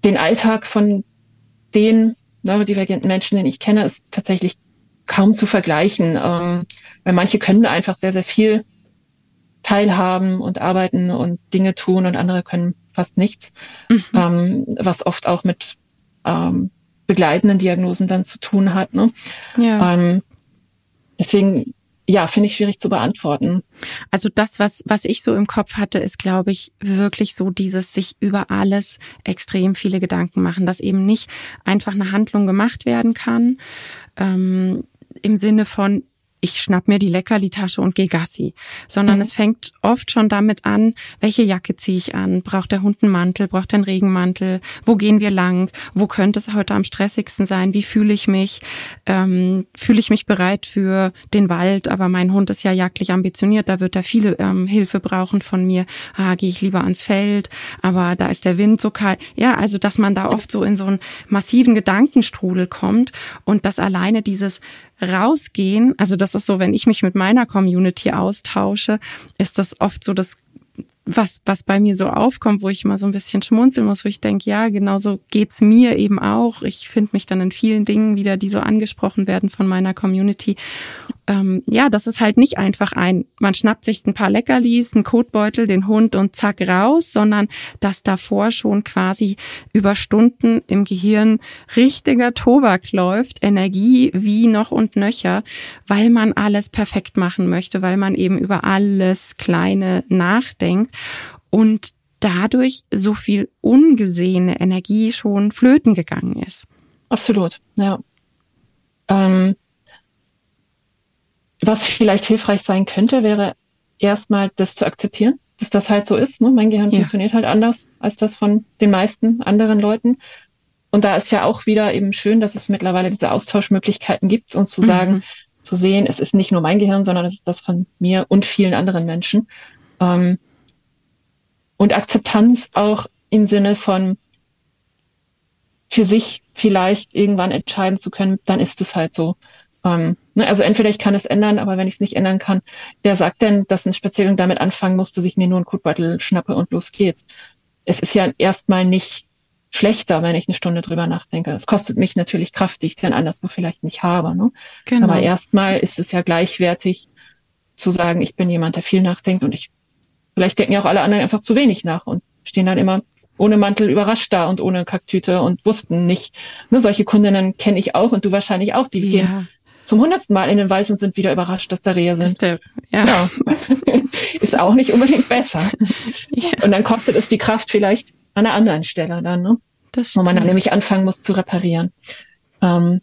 Den Alltag von den neurodivergenten Menschen, den ich kenne, ist tatsächlich kaum zu vergleichen, ähm, weil manche können einfach sehr, sehr viel teilhaben und arbeiten und Dinge tun und andere können fast nichts, mhm. ähm, was oft auch mit ähm, begleitenden Diagnosen dann zu tun hat. Ne? Ja. Ähm, deswegen ja, finde ich schwierig zu beantworten. Also das, was, was ich so im Kopf hatte, ist, glaube ich, wirklich so dieses sich über alles extrem viele Gedanken machen, dass eben nicht einfach eine Handlung gemacht werden kann, ähm, im Sinne von, ich schnapp mir die Leckerli-Tasche und gehe Gassi, sondern mhm. es fängt oft schon damit an, welche Jacke ziehe ich an? Braucht der Hund einen Mantel? Braucht er einen Regenmantel? Wo gehen wir lang? Wo könnte es heute am stressigsten sein? Wie fühle ich mich? Ähm, fühle ich mich bereit für den Wald? Aber mein Hund ist ja jagdlich ambitioniert, da wird er viele ähm, Hilfe brauchen von mir. Ah, gehe ich lieber ans Feld? Aber da ist der Wind so kalt. Ja, also dass man da oft so in so einen massiven Gedankenstrudel kommt und dass alleine dieses rausgehen, also das ist so, wenn ich mich mit meiner Community austausche, ist das oft so das was, was bei mir so aufkommt, wo ich immer so ein bisschen schmunzeln muss, wo ich denke, ja, genauso geht's mir eben auch. Ich finde mich dann in vielen Dingen wieder, die so angesprochen werden von meiner Community. Ähm, ja, das ist halt nicht einfach ein, man schnappt sich ein paar Leckerlis, einen Kotbeutel, den Hund und zack raus, sondern dass davor schon quasi über Stunden im Gehirn richtiger Tobak läuft, Energie wie noch und nöcher, weil man alles perfekt machen möchte, weil man eben über alles Kleine nachdenkt und dadurch so viel ungesehene Energie schon flöten gegangen ist. Absolut, ja. Ähm, was vielleicht hilfreich sein könnte, wäre erstmal das zu akzeptieren, dass das halt so ist. Ne? Mein Gehirn ja. funktioniert halt anders als das von den meisten anderen Leuten. Und da ist ja auch wieder eben schön, dass es mittlerweile diese Austauschmöglichkeiten gibt und zu sagen, mhm. zu sehen, es ist nicht nur mein Gehirn, sondern es ist das von mir und vielen anderen Menschen. Ähm, und Akzeptanz auch im Sinne von für sich vielleicht irgendwann entscheiden zu können, dann ist es halt so. Ähm, also entweder ich kann es ändern, aber wenn ich es nicht ändern kann, wer sagt denn, dass ein Spaziergang damit anfangen muss, dass ich mir nur einen Kotbeutel schnappe und los geht's? Es ist ja erstmal nicht schlechter, wenn ich eine Stunde drüber nachdenke. Es kostet mich natürlich Kraft, die ich dann anderswo vielleicht nicht habe. Ne? Genau. Aber erstmal ist es ja gleichwertig zu sagen, ich bin jemand, der viel nachdenkt und ich Vielleicht denken ja auch alle anderen einfach zu wenig nach und stehen dann immer ohne Mantel überrascht da und ohne Kacktüte und wussten nicht. Ne, solche Kundinnen kenne ich auch und du wahrscheinlich auch. Die ja. gehen zum hundertsten Mal in den Wald und sind wieder überrascht, dass da Rehe sind. Der, ja. ja. Ist auch nicht unbedingt besser. Ja. Und dann kostet es die Kraft vielleicht an einer anderen Stelle dann, ne? Das wo man dann nämlich anfangen muss zu reparieren. Ähm,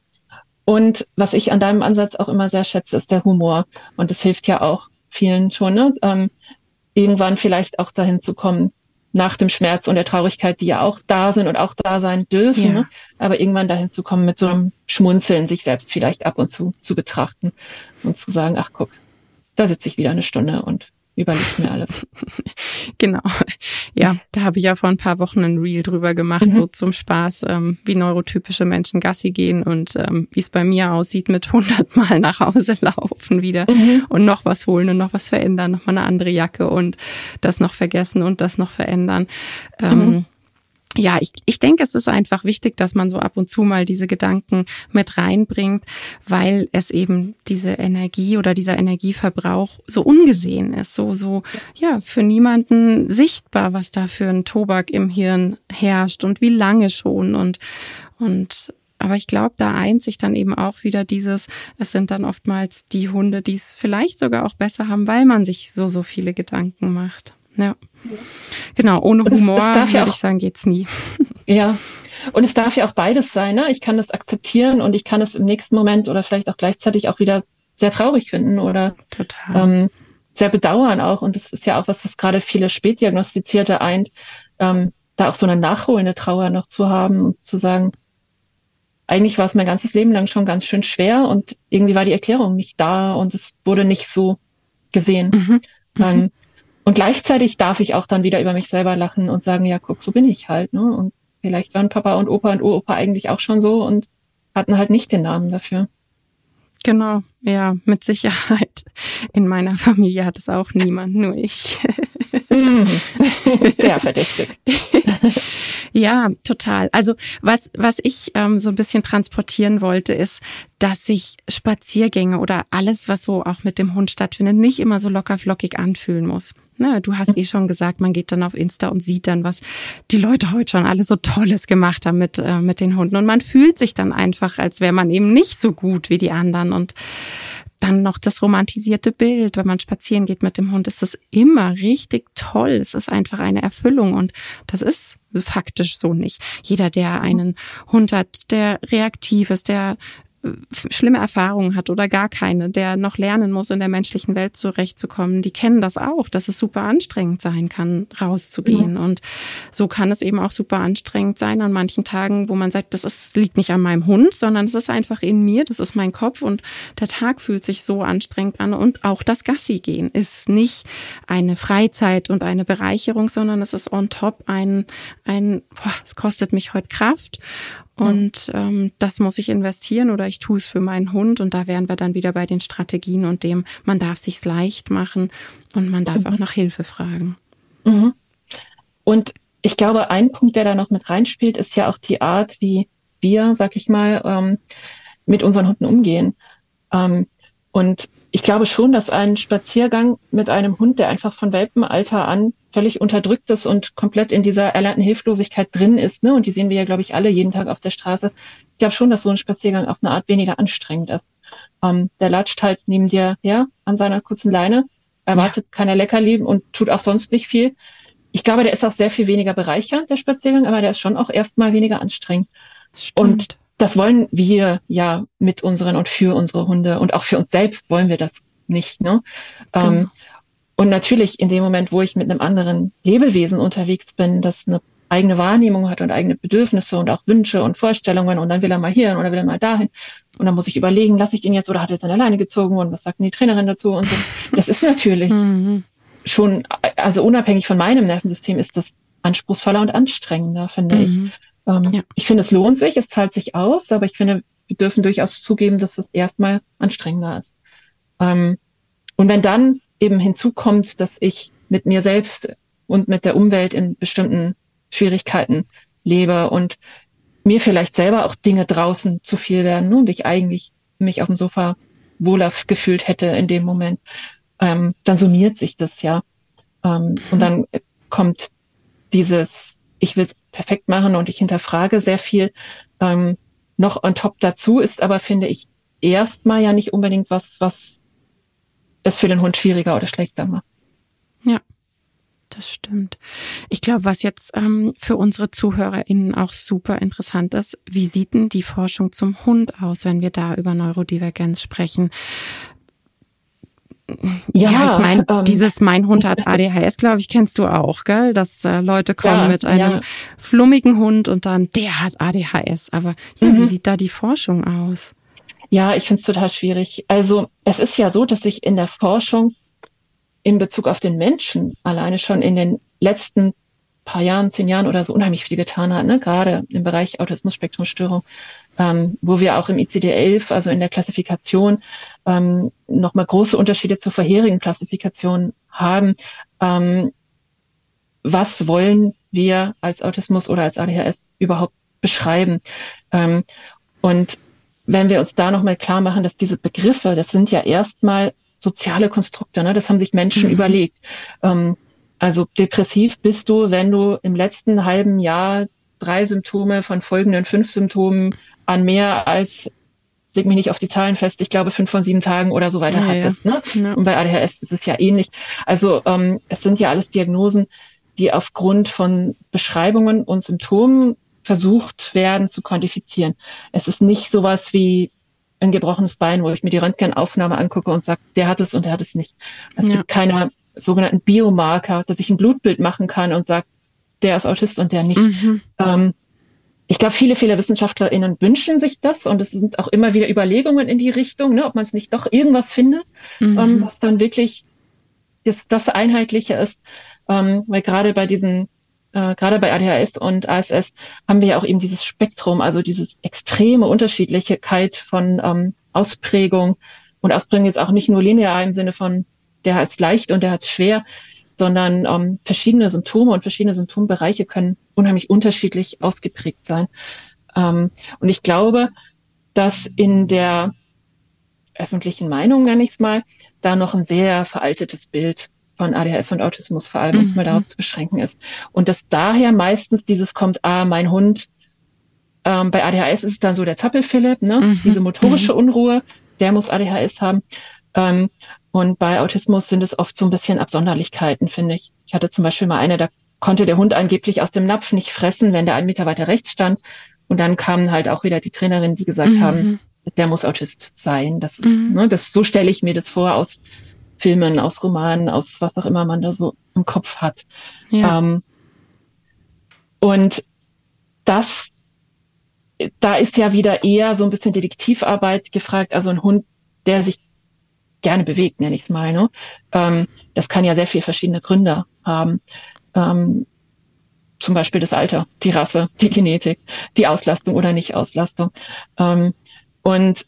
und was ich an deinem Ansatz auch immer sehr schätze, ist der Humor. Und das hilft ja auch vielen schon. Ne? Ähm, irgendwann vielleicht auch dahin zu kommen, nach dem Schmerz und der Traurigkeit, die ja auch da sind und auch da sein dürfen, ja. ne? aber irgendwann dahin zu kommen, mit so einem Schmunzeln sich selbst vielleicht ab und zu zu betrachten und zu sagen, ach guck, da sitze ich wieder eine Stunde und überlegt mir alles. genau. Ja, da habe ich ja vor ein paar Wochen ein Reel drüber gemacht, mhm. so zum Spaß, ähm, wie neurotypische Menschen Gassi gehen und ähm, wie es bei mir aussieht mit hundertmal nach Hause laufen wieder mhm. und noch was holen und noch was verändern, noch mal eine andere Jacke und das noch vergessen und das noch verändern. Ähm, mhm ja, ich, ich denke, es ist einfach wichtig, dass man so ab und zu mal diese Gedanken mit reinbringt, weil es eben diese Energie oder dieser Energieverbrauch so ungesehen ist, so, so, ja, für niemanden sichtbar, was da für ein Tobak im Hirn herrscht und wie lange schon und, und, aber ich glaube, da eint sich dann eben auch wieder dieses, es sind dann oftmals die Hunde, die es vielleicht sogar auch besser haben, weil man sich so, so viele Gedanken macht. Ja. Genau, ohne Humor, würde ja ich sagen, geht's nie. Ja. Und es darf ja auch beides sein, ne? Ich kann das akzeptieren und ich kann es im nächsten Moment oder vielleicht auch gleichzeitig auch wieder sehr traurig finden oder ähm, sehr bedauern auch. Und das ist ja auch was, was gerade viele Spätdiagnostizierte eint, ähm, da auch so eine nachholende Trauer noch zu haben und zu sagen, eigentlich war es mein ganzes Leben lang schon ganz schön schwer und irgendwie war die Erklärung nicht da und es wurde nicht so gesehen. Mhm. Ähm, und gleichzeitig darf ich auch dann wieder über mich selber lachen und sagen, ja, guck, so bin ich halt. Ne? Und vielleicht waren Papa und Opa und Uropa eigentlich auch schon so und hatten halt nicht den Namen dafür. Genau, ja, mit Sicherheit. In meiner Familie hat es auch niemand, nur ich. Mhm. Sehr verdächtig. ja, total. Also was, was ich ähm, so ein bisschen transportieren wollte, ist, dass sich Spaziergänge oder alles, was so auch mit dem Hund stattfindet, nicht immer so locker flockig anfühlen muss. Ne, du hast eh schon gesagt, man geht dann auf Insta und sieht dann, was die Leute heute schon alles so Tolles gemacht haben mit, äh, mit den Hunden. Und man fühlt sich dann einfach, als wäre man eben nicht so gut wie die anderen. Und dann noch das romantisierte Bild, wenn man spazieren geht mit dem Hund, ist das immer richtig toll. Es ist einfach eine Erfüllung und das ist faktisch so nicht. Jeder, der einen Hund hat, der reaktiv ist, der schlimme Erfahrungen hat oder gar keine, der noch lernen muss, in der menschlichen Welt zurechtzukommen, die kennen das auch, dass es super anstrengend sein kann, rauszugehen. Mhm. Und so kann es eben auch super anstrengend sein an manchen Tagen, wo man sagt, das ist, liegt nicht an meinem Hund, sondern es ist einfach in mir, das ist mein Kopf und der Tag fühlt sich so anstrengend an. Und auch das Gassi gehen ist nicht eine Freizeit und eine Bereicherung, sondern es ist on top ein, ein, boah, es kostet mich heute Kraft und ähm, das muss ich investieren oder ich tue es für meinen Hund. Und da wären wir dann wieder bei den Strategien und dem, man darf sich's leicht machen und man darf mhm. auch nach Hilfe fragen. Mhm. Und ich glaube, ein Punkt, der da noch mit reinspielt, ist ja auch die Art, wie wir, sag ich mal, ähm, mit unseren Hunden umgehen. Ähm, und ich glaube schon, dass ein Spaziergang mit einem Hund, der einfach von Welpenalter an völlig unterdrückt ist und komplett in dieser erlernten Hilflosigkeit drin ist, ne, und die sehen wir ja, glaube ich, alle jeden Tag auf der Straße. Ich glaube schon, dass so ein Spaziergang auf eine Art weniger anstrengend ist. Ähm, der latscht halt neben dir her an seiner kurzen Leine, erwartet ja. keine Leckerli und tut auch sonst nicht viel. Ich glaube, der ist auch sehr viel weniger bereichernd, der Spaziergang, aber der ist schon auch erstmal weniger anstrengend. Stimmt. Und das wollen wir ja mit unseren und für unsere Hunde und auch für uns selbst wollen wir das nicht. Ne? Genau. Ähm, und natürlich in dem Moment, wo ich mit einem anderen Lebewesen unterwegs bin, das eine eigene Wahrnehmung hat und eigene Bedürfnisse und auch Wünsche und Vorstellungen und dann will er mal hier oder will er mal dahin und dann muss ich überlegen, lasse ich ihn jetzt oder hat er jetzt eine Leine gezogen und was sagt denn die Trainerin dazu und so. Das ist natürlich mhm. schon, also unabhängig von meinem Nervensystem ist das anspruchsvoller und anstrengender, finde mhm. ich. Ähm, ja. Ich finde, es lohnt sich, es zahlt sich aus, aber ich finde, wir dürfen durchaus zugeben, dass es erstmal anstrengender ist. Ähm, und wenn dann eben hinzukommt, dass ich mit mir selbst und mit der Umwelt in bestimmten Schwierigkeiten lebe und mir vielleicht selber auch Dinge draußen zu viel werden und ich eigentlich mich auf dem Sofa wohler gefühlt hätte in dem Moment, ähm, dann summiert sich das ja. Ähm, und dann kommt dieses, ich will es perfekt machen und ich hinterfrage sehr viel. Ähm, noch on top dazu ist aber, finde ich, erstmal ja nicht unbedingt was, was es für den Hund schwieriger oder schlechter macht. Ja, das stimmt. Ich glaube, was jetzt ähm, für unsere ZuhörerInnen auch super interessant ist, wie sieht denn die Forschung zum Hund aus, wenn wir da über Neurodivergenz sprechen? Ja, ja ich meine, ähm, dieses Mein Hund hat ADHS, glaube ich, kennst du auch, gell? Dass äh, Leute kommen ja, mit einem ja. flummigen Hund und dann, der hat ADHS. Aber ja, mhm. wie sieht da die Forschung aus? Ja, ich finde es total schwierig. Also es ist ja so, dass sich in der Forschung in Bezug auf den Menschen alleine schon in den letzten paar Jahren, zehn Jahren oder so unheimlich viel getan hat, ne? gerade im Bereich Autismus-Spektrumstörung, ähm, wo wir auch im ICD-11, also in der Klassifikation, ähm, nochmal große Unterschiede zur vorherigen Klassifikation haben. Ähm, was wollen wir als Autismus oder als ADHS überhaupt beschreiben? Ähm, und wenn wir uns da nochmal klar machen, dass diese Begriffe, das sind ja erstmal soziale Konstrukte, ne? das haben sich Menschen mhm. überlegt. Ähm, also depressiv bist du, wenn du im letzten halben Jahr drei Symptome von folgenden fünf Symptomen an mehr als, leg mich nicht auf die Zahlen fest, ich glaube fünf von sieben Tagen oder so weiter ja, hattest. Ja. Ne? Ja. Und bei ADHS ist es ja ähnlich. Also ähm, es sind ja alles Diagnosen, die aufgrund von Beschreibungen und Symptomen versucht werden zu quantifizieren. Es ist nicht sowas wie ein gebrochenes Bein, wo ich mir die Röntgenaufnahme angucke und sage, der hat es und der hat es nicht. Es ja. gibt keine sogenannten Biomarker, dass ich ein Blutbild machen kann und sage, der ist Autist und der nicht. Mhm. Ähm, ich glaube, viele, viele WissenschaftlerInnen wünschen sich das und es sind auch immer wieder Überlegungen in die Richtung, ne, ob man es nicht doch irgendwas findet, mhm. ähm, was dann wirklich das, das Einheitliche ist. Ähm, weil gerade bei diesen äh, gerade bei ADHS und ASS haben wir ja auch eben dieses Spektrum, also dieses extreme Unterschiedlichkeit von ähm, Ausprägung und Ausprägung jetzt auch nicht nur linear im Sinne von der hat es leicht und der hat es schwer, sondern ähm, verschiedene Symptome und verschiedene Symptombereiche können unheimlich unterschiedlich ausgeprägt sein. Ähm, und ich glaube, dass in der öffentlichen Meinung, nenne ich es mal, da noch ein sehr veraltetes Bild von ADHS und Autismus vor allem, um es mal mhm. darauf zu beschränken ist. Und dass daher meistens dieses kommt, ah, mein Hund, ähm, bei ADHS ist es dann so der Zappelphilipp, ne? Mhm. diese motorische mhm. Unruhe, der muss ADHS haben. Ähm, und bei Autismus sind es oft so ein bisschen Absonderlichkeiten, finde ich. Ich hatte zum Beispiel mal eine, da konnte der Hund angeblich aus dem Napf nicht fressen, wenn der einen Meter weiter rechts stand. Und dann kamen halt auch wieder die Trainerinnen, die gesagt mhm. haben, der muss Autist sein. Das ist, mhm. ne, das, so stelle ich mir das vor aus Filmen, aus Romanen, aus was auch immer man da so im Kopf hat. Ja. Ähm, und das, da ist ja wieder eher so ein bisschen Detektivarbeit gefragt, also ein Hund, der sich gerne bewegt, nenne ich es mal. Ne? Ähm, das kann ja sehr viele verschiedene Gründe haben. Ähm, zum Beispiel das Alter, die Rasse, die Genetik, die Auslastung oder Nicht-Auslastung. Ähm, und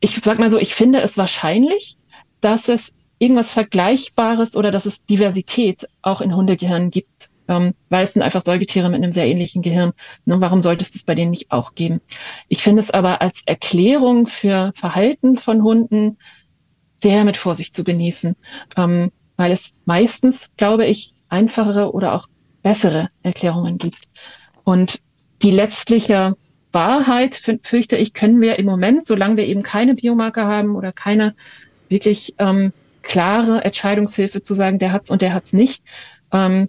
ich sag mal so, ich finde es wahrscheinlich, dass es irgendwas Vergleichbares oder dass es Diversität auch in Hundegehirnen gibt, ähm, weil es sind einfach Säugetiere mit einem sehr ähnlichen Gehirn. Ne, warum sollte es das bei denen nicht auch geben? Ich finde es aber als Erklärung für Verhalten von Hunden sehr mit Vorsicht zu genießen, ähm, weil es meistens, glaube ich, einfachere oder auch bessere Erklärungen gibt. Und die letztliche Wahrheit, fürchte ich, können wir im Moment, solange wir eben keine Biomarker haben oder keine wirklich ähm, klare Entscheidungshilfe zu sagen, der hat's und der hat's nicht. Ähm,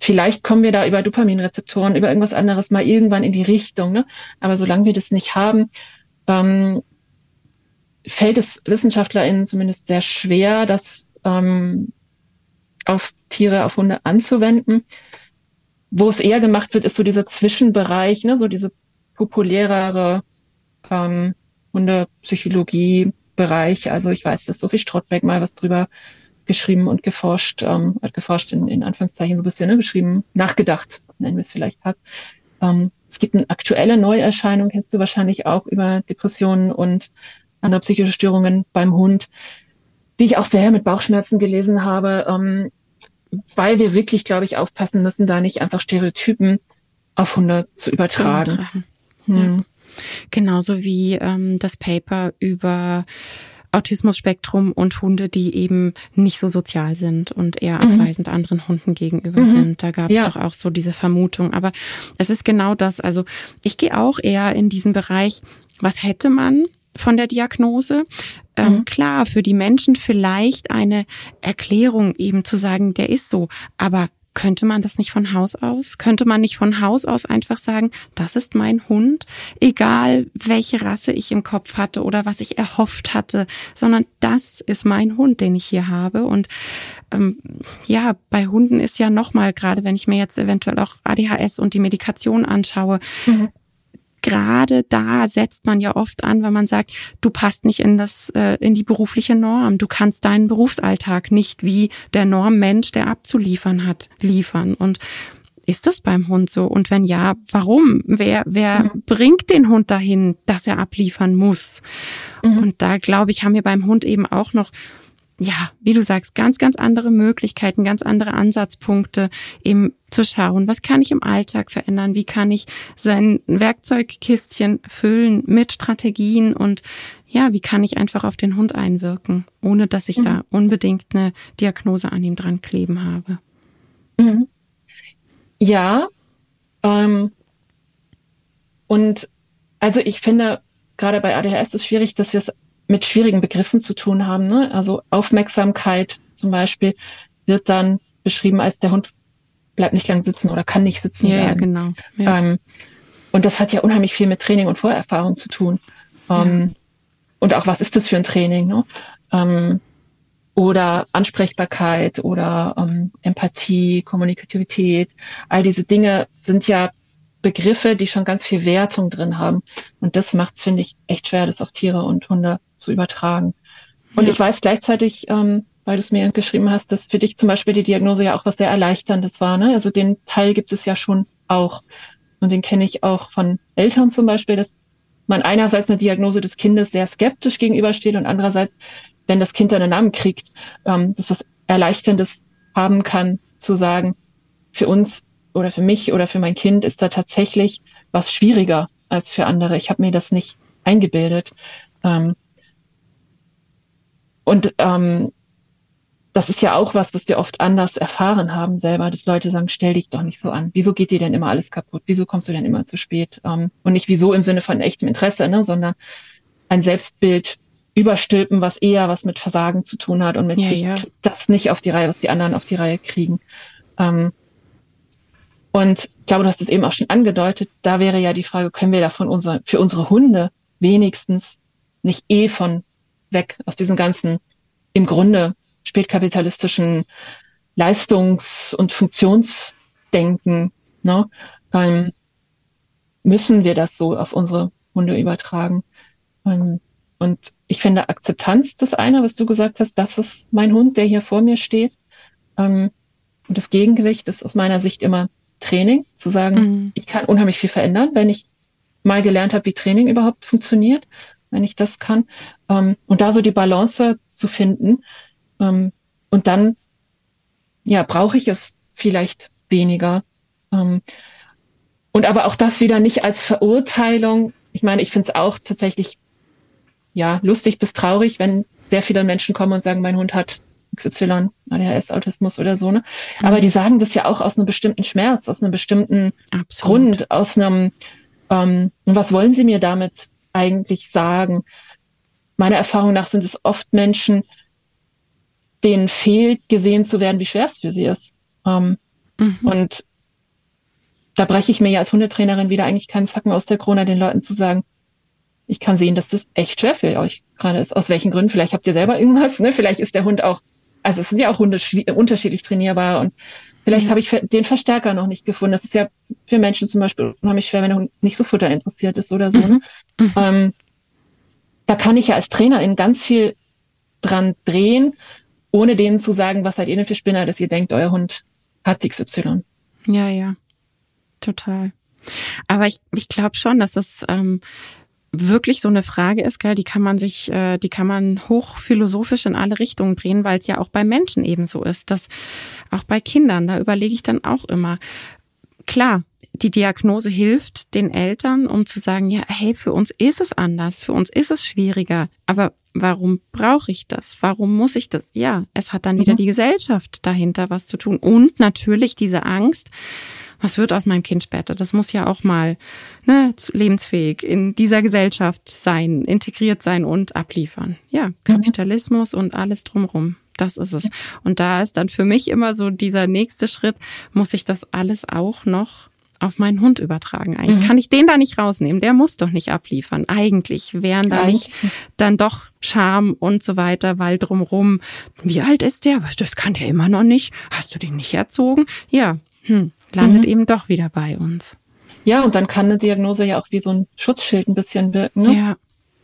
vielleicht kommen wir da über Dopaminrezeptoren, über irgendwas anderes mal irgendwann in die Richtung. Ne? Aber solange wir das nicht haben, ähm, fällt es WissenschaftlerInnen zumindest sehr schwer, das ähm, auf Tiere, auf Hunde anzuwenden. Wo es eher gemacht wird, ist so dieser Zwischenbereich, ne, so diese populärere ähm, Hundepsychologie-Bereich. Also ich weiß, dass Sophie Strottbeck mal was drüber geschrieben und geforscht, ähm, hat geforscht in, in Anführungszeichen so ein bisschen ne, geschrieben, nachgedacht, nennen wir es vielleicht hat. Ähm, es gibt eine aktuelle Neuerscheinung, kennst du wahrscheinlich auch über Depressionen und andere psychische Störungen beim Hund, die ich auch sehr mit Bauchschmerzen gelesen habe, ähm, weil wir wirklich, glaube ich, aufpassen müssen, da nicht einfach Stereotypen auf Hunde zu übertragen. Zu übertragen. Hm. Ja. Genauso wie ähm, das Paper über Autismus-Spektrum und Hunde, die eben nicht so sozial sind und eher mhm. abweisend anderen Hunden gegenüber mhm. sind. Da gab es ja. doch auch so diese Vermutung. Aber es ist genau das. Also ich gehe auch eher in diesen Bereich, was hätte man, von der Diagnose. Ähm, mhm. Klar, für die Menschen vielleicht eine Erklärung eben zu sagen, der ist so, aber könnte man das nicht von Haus aus? Könnte man nicht von Haus aus einfach sagen, das ist mein Hund, egal welche Rasse ich im Kopf hatte oder was ich erhofft hatte, sondern das ist mein Hund, den ich hier habe. Und ähm, ja, bei Hunden ist ja nochmal, gerade wenn ich mir jetzt eventuell auch ADHS und die Medikation anschaue, mhm gerade da setzt man ja oft an, wenn man sagt, du passt nicht in das äh, in die berufliche Norm, du kannst deinen Berufsalltag nicht wie der Normmensch, der abzuliefern hat, liefern und ist das beim Hund so? Und wenn ja, warum? Wer, wer mhm. bringt den Hund dahin, dass er abliefern muss? Mhm. Und da glaube ich, haben wir beim Hund eben auch noch ja, wie du sagst, ganz, ganz andere Möglichkeiten, ganz andere Ansatzpunkte, eben zu schauen, was kann ich im Alltag verändern, wie kann ich sein Werkzeugkistchen füllen mit Strategien und ja, wie kann ich einfach auf den Hund einwirken, ohne dass ich mhm. da unbedingt eine Diagnose an ihm dran kleben habe. Mhm. Ja, ähm, und also ich finde, gerade bei ADHS ist es schwierig, dass wir es mit schwierigen Begriffen zu tun haben. Ne? Also Aufmerksamkeit zum Beispiel wird dann beschrieben als der Hund bleibt nicht lang sitzen oder kann nicht sitzen ja, bleiben. Genau. Ja. Ähm, und das hat ja unheimlich viel mit Training und Vorerfahrung zu tun. Ähm, ja. Und auch, was ist das für ein Training? Ne? Ähm, oder Ansprechbarkeit oder ähm, Empathie, Kommunikativität. All diese Dinge sind ja Begriffe, die schon ganz viel Wertung drin haben. Und das macht es, finde ich, echt schwer, das auf Tiere und Hunde zu übertragen. Und ja. ich weiß gleichzeitig, ähm, weil du es mir geschrieben hast, dass für dich zum Beispiel die Diagnose ja auch was sehr Erleichterndes war. Ne? Also den Teil gibt es ja schon auch. Und den kenne ich auch von Eltern zum Beispiel, dass man einerseits eine Diagnose des Kindes sehr skeptisch gegenübersteht und andererseits, wenn das Kind einen Namen kriegt, ähm, das was Erleichterndes haben kann, zu sagen, für uns oder für mich oder für mein Kind ist da tatsächlich was schwieriger als für andere. Ich habe mir das nicht eingebildet. Ähm, und ähm, das ist ja auch was, was wir oft anders erfahren haben selber, dass Leute sagen, stell dich doch nicht so an. Wieso geht dir denn immer alles kaputt? Wieso kommst du denn immer zu spät? Ähm, und nicht wieso im Sinne von echtem Interesse, ne, sondern ein Selbstbild überstülpen, was eher was mit Versagen zu tun hat und mit ja, ja. das nicht auf die Reihe, was die anderen auf die Reihe kriegen. Ähm, und ich glaube, du hast es eben auch schon angedeutet, da wäre ja die Frage, können wir davon unsere, für unsere Hunde wenigstens nicht eh von weg aus diesem ganzen im Grunde spätkapitalistischen Leistungs- und Funktionsdenken, ne? Ähm, müssen wir das so auf unsere Hunde übertragen. Ähm, und ich finde Akzeptanz das eine, was du gesagt hast, das ist mein Hund, der hier vor mir steht. Ähm, und das Gegengewicht ist aus meiner Sicht immer Training, zu sagen, mhm. ich kann unheimlich viel verändern, wenn ich mal gelernt habe, wie Training überhaupt funktioniert, wenn ich das kann. Ähm, und da so die Balance zu finden, Ähm, und dann, ja, brauche ich es vielleicht weniger. Ähm, und aber auch das wieder nicht als Verurteilung. Ich meine, ich finde es auch tatsächlich, ja, lustig bis traurig, wenn sehr viele Menschen kommen und sagen, mein Hund hat XY, ADHS, Autismus oder so, ne? Mhm. Aber die sagen das ja auch aus einem bestimmten Schmerz, aus einem bestimmten Absolut. Grund, aus einem, ähm, was wollen sie mir damit eigentlich sagen? Meiner Erfahrung nach sind es oft Menschen, denen fehlt, gesehen zu werden, wie schwer es für sie ist. Ähm, mhm. Und da breche ich mir ja als Hundetrainerin wieder eigentlich keinen Zacken aus der Krone, den Leuten zu sagen, ich kann sehen, dass das echt schwer für euch gerade ist. Aus welchen Gründen? Vielleicht habt ihr selber irgendwas, ne? Vielleicht ist der Hund auch, also es sind ja auch Hunde unterschiedlich trainierbar und vielleicht mhm. habe ich den Verstärker noch nicht gefunden. Das ist ja für Menschen zum Beispiel unheimlich schwer, wenn der Hund nicht so Futter interessiert ist oder so. Ne? Mhm. Mhm. Ähm, da kann ich ja als Trainerin ganz viel dran drehen, ohne denen zu sagen, was seid ihr denn für Spinner, dass ihr denkt, euer Hund hat XY. Ja, ja, total. Aber ich, ich glaube schon, dass es ähm, wirklich so eine Frage ist, gell, die kann man sich, äh, die kann man hochphilosophisch in alle Richtungen drehen, weil es ja auch bei Menschen eben so ist, dass auch bei Kindern, da überlege ich dann auch immer, klar, die Diagnose hilft den Eltern, um zu sagen, ja, hey, für uns ist es anders, für uns ist es schwieriger, aber warum brauche ich das? Warum muss ich das? Ja, es hat dann wieder mhm. die Gesellschaft dahinter was zu tun und natürlich diese Angst, was wird aus meinem Kind später? Das muss ja auch mal ne, lebensfähig in dieser Gesellschaft sein, integriert sein und abliefern. Ja, Kapitalismus mhm. und alles drumrum. Das ist es. Und da ist dann für mich immer so dieser nächste Schritt, muss ich das alles auch noch auf meinen Hund übertragen. Eigentlich mhm. kann ich den da nicht rausnehmen. Der muss doch nicht abliefern. Eigentlich wären da nicht dann doch Scham und so weiter, weil drumrum, wie alt ist der? Das kann der immer noch nicht. Hast du den nicht erzogen? Ja, hm, landet mhm. eben doch wieder bei uns. Ja, und dann kann eine Diagnose ja auch wie so ein Schutzschild ein bisschen wirken. Ne? Ja,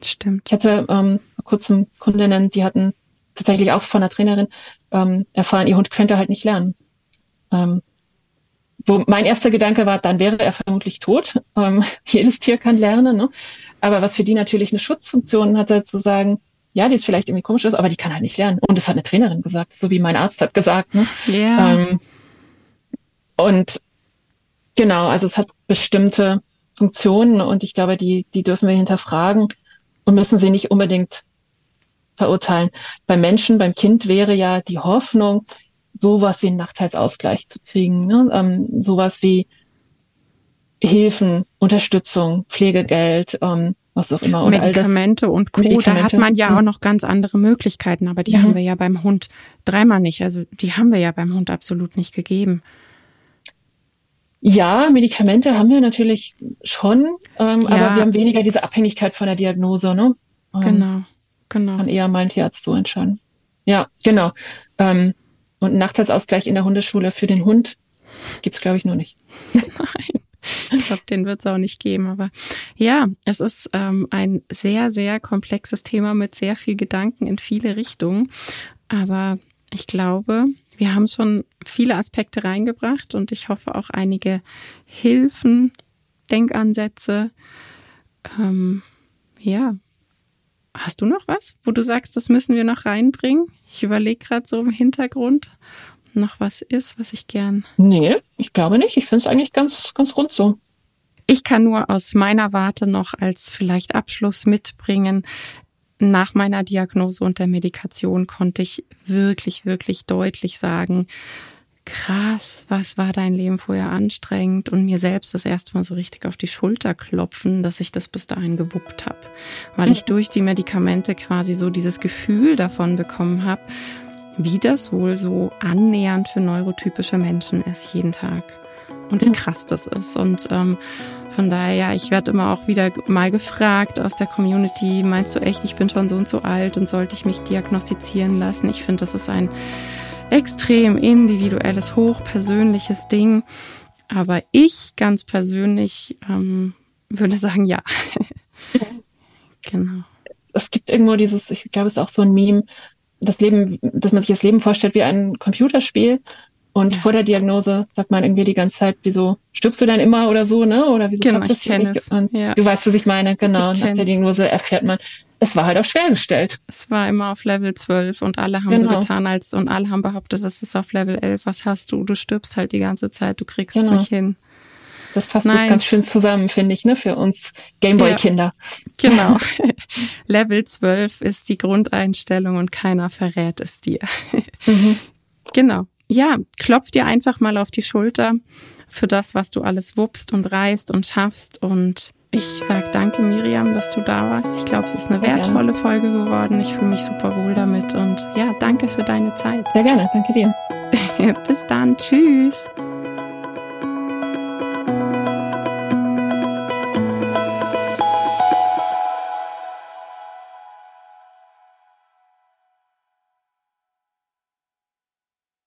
stimmt. Ich hatte ähm, vor kurzem Kundinnen, die hatten tatsächlich auch von der Trainerin ähm, erfahren, ihr Hund könnte halt nicht lernen. Ähm, wo mein erster Gedanke war, dann wäre er vermutlich tot. Ähm, jedes Tier kann lernen. Ne? Aber was für die natürlich eine Schutzfunktion hatte, zu sagen, ja, die ist vielleicht irgendwie komisch, aber die kann halt nicht lernen. Und das hat eine Trainerin gesagt, so wie mein Arzt hat gesagt. Ne? Ja. Ähm, und genau, also es hat bestimmte Funktionen und ich glaube, die, die dürfen wir hinterfragen und müssen sie nicht unbedingt verurteilen. Beim Menschen, beim Kind wäre ja die Hoffnung, sowas wie einen Nachteilsausgleich zu kriegen, ne? ähm, sowas wie Hilfen, Unterstützung, Pflegegeld, ähm, was auch immer. Oder Medikamente und Co. Medikamente. Da hat man ja auch mhm. noch ganz andere Möglichkeiten, aber die mhm. haben wir ja beim Hund dreimal nicht. Also die haben wir ja beim Hund absolut nicht gegeben. Ja, Medikamente haben wir natürlich schon, ähm, ja. aber wir haben weniger diese Abhängigkeit von der Diagnose. Ne? Ähm, genau, genau. Kann eher mein Tierarzt so entscheiden. Ja, genau. Ähm, und einen Nachteilsausgleich in der Hundeschule für den Hund gibt's glaube ich, noch nicht. Nein. Ich glaube, den wird es auch nicht geben. Aber ja, es ist ähm, ein sehr, sehr komplexes Thema mit sehr viel Gedanken in viele Richtungen. Aber ich glaube, wir haben schon viele Aspekte reingebracht und ich hoffe auch einige Hilfen, Denkansätze. Ähm, ja. Hast du noch was, wo du sagst, das müssen wir noch reinbringen? Ich überlege gerade so im Hintergrund noch was ist, was ich gern. Nee, ich glaube nicht. Ich finde es eigentlich ganz, ganz rund so. Ich kann nur aus meiner Warte noch als vielleicht Abschluss mitbringen, nach meiner Diagnose und der Medikation konnte ich wirklich, wirklich deutlich sagen, krass, was war dein Leben vorher anstrengend? Und mir selbst das erste Mal so richtig auf die Schulter klopfen, dass ich das bis dahin gewuppt habe, weil ich durch die Medikamente quasi so dieses Gefühl davon bekommen habe, wie das wohl so annähernd für neurotypische Menschen ist jeden Tag und wie krass das ist. Und ähm, von daher, ich werde immer auch wieder mal gefragt aus der Community, meinst du echt, ich bin schon so und so alt und sollte ich mich diagnostizieren lassen? Ich finde, das ist ein extrem individuelles, hochpersönliches Ding. Aber ich ganz persönlich ähm, würde sagen, ja. genau. Es gibt irgendwo dieses, ich glaube, es ist auch so ein Meme, das Leben, dass man sich das Leben vorstellt wie ein Computerspiel Und ja. vor der Diagnose sagt man irgendwie die ganze Zeit, wieso stirbst du denn immer oder so, ne? Oder wieso genau, ich kenne es. Und ja. du weißt, was ich meine, genau. Ich Nach der Diagnose erfährt man, es war halt auch schwer gestellt. Es war immer auf Level 12 und alle haben genau. so getan, als und alle haben behauptet, es ist auf Level 11. Was hast du? Du stirbst halt die ganze Zeit, du kriegst genau. es nicht hin. Das passt das ganz schön zusammen, finde ich, ne, für uns Gameboy-Kinder. Ja, genau. Level 12 ist die Grundeinstellung und keiner verrät es dir. Mhm. Genau. Ja, klopf dir einfach mal auf die Schulter für das, was du alles wuppst und reißt und schaffst. Und ich sag danke, Miriam, dass du da warst. Ich glaube, es ist eine wertvolle Folge geworden. Ich fühle mich super wohl damit. Und ja, danke für deine Zeit. Sehr gerne. Danke dir. Bis dann. Tschüss.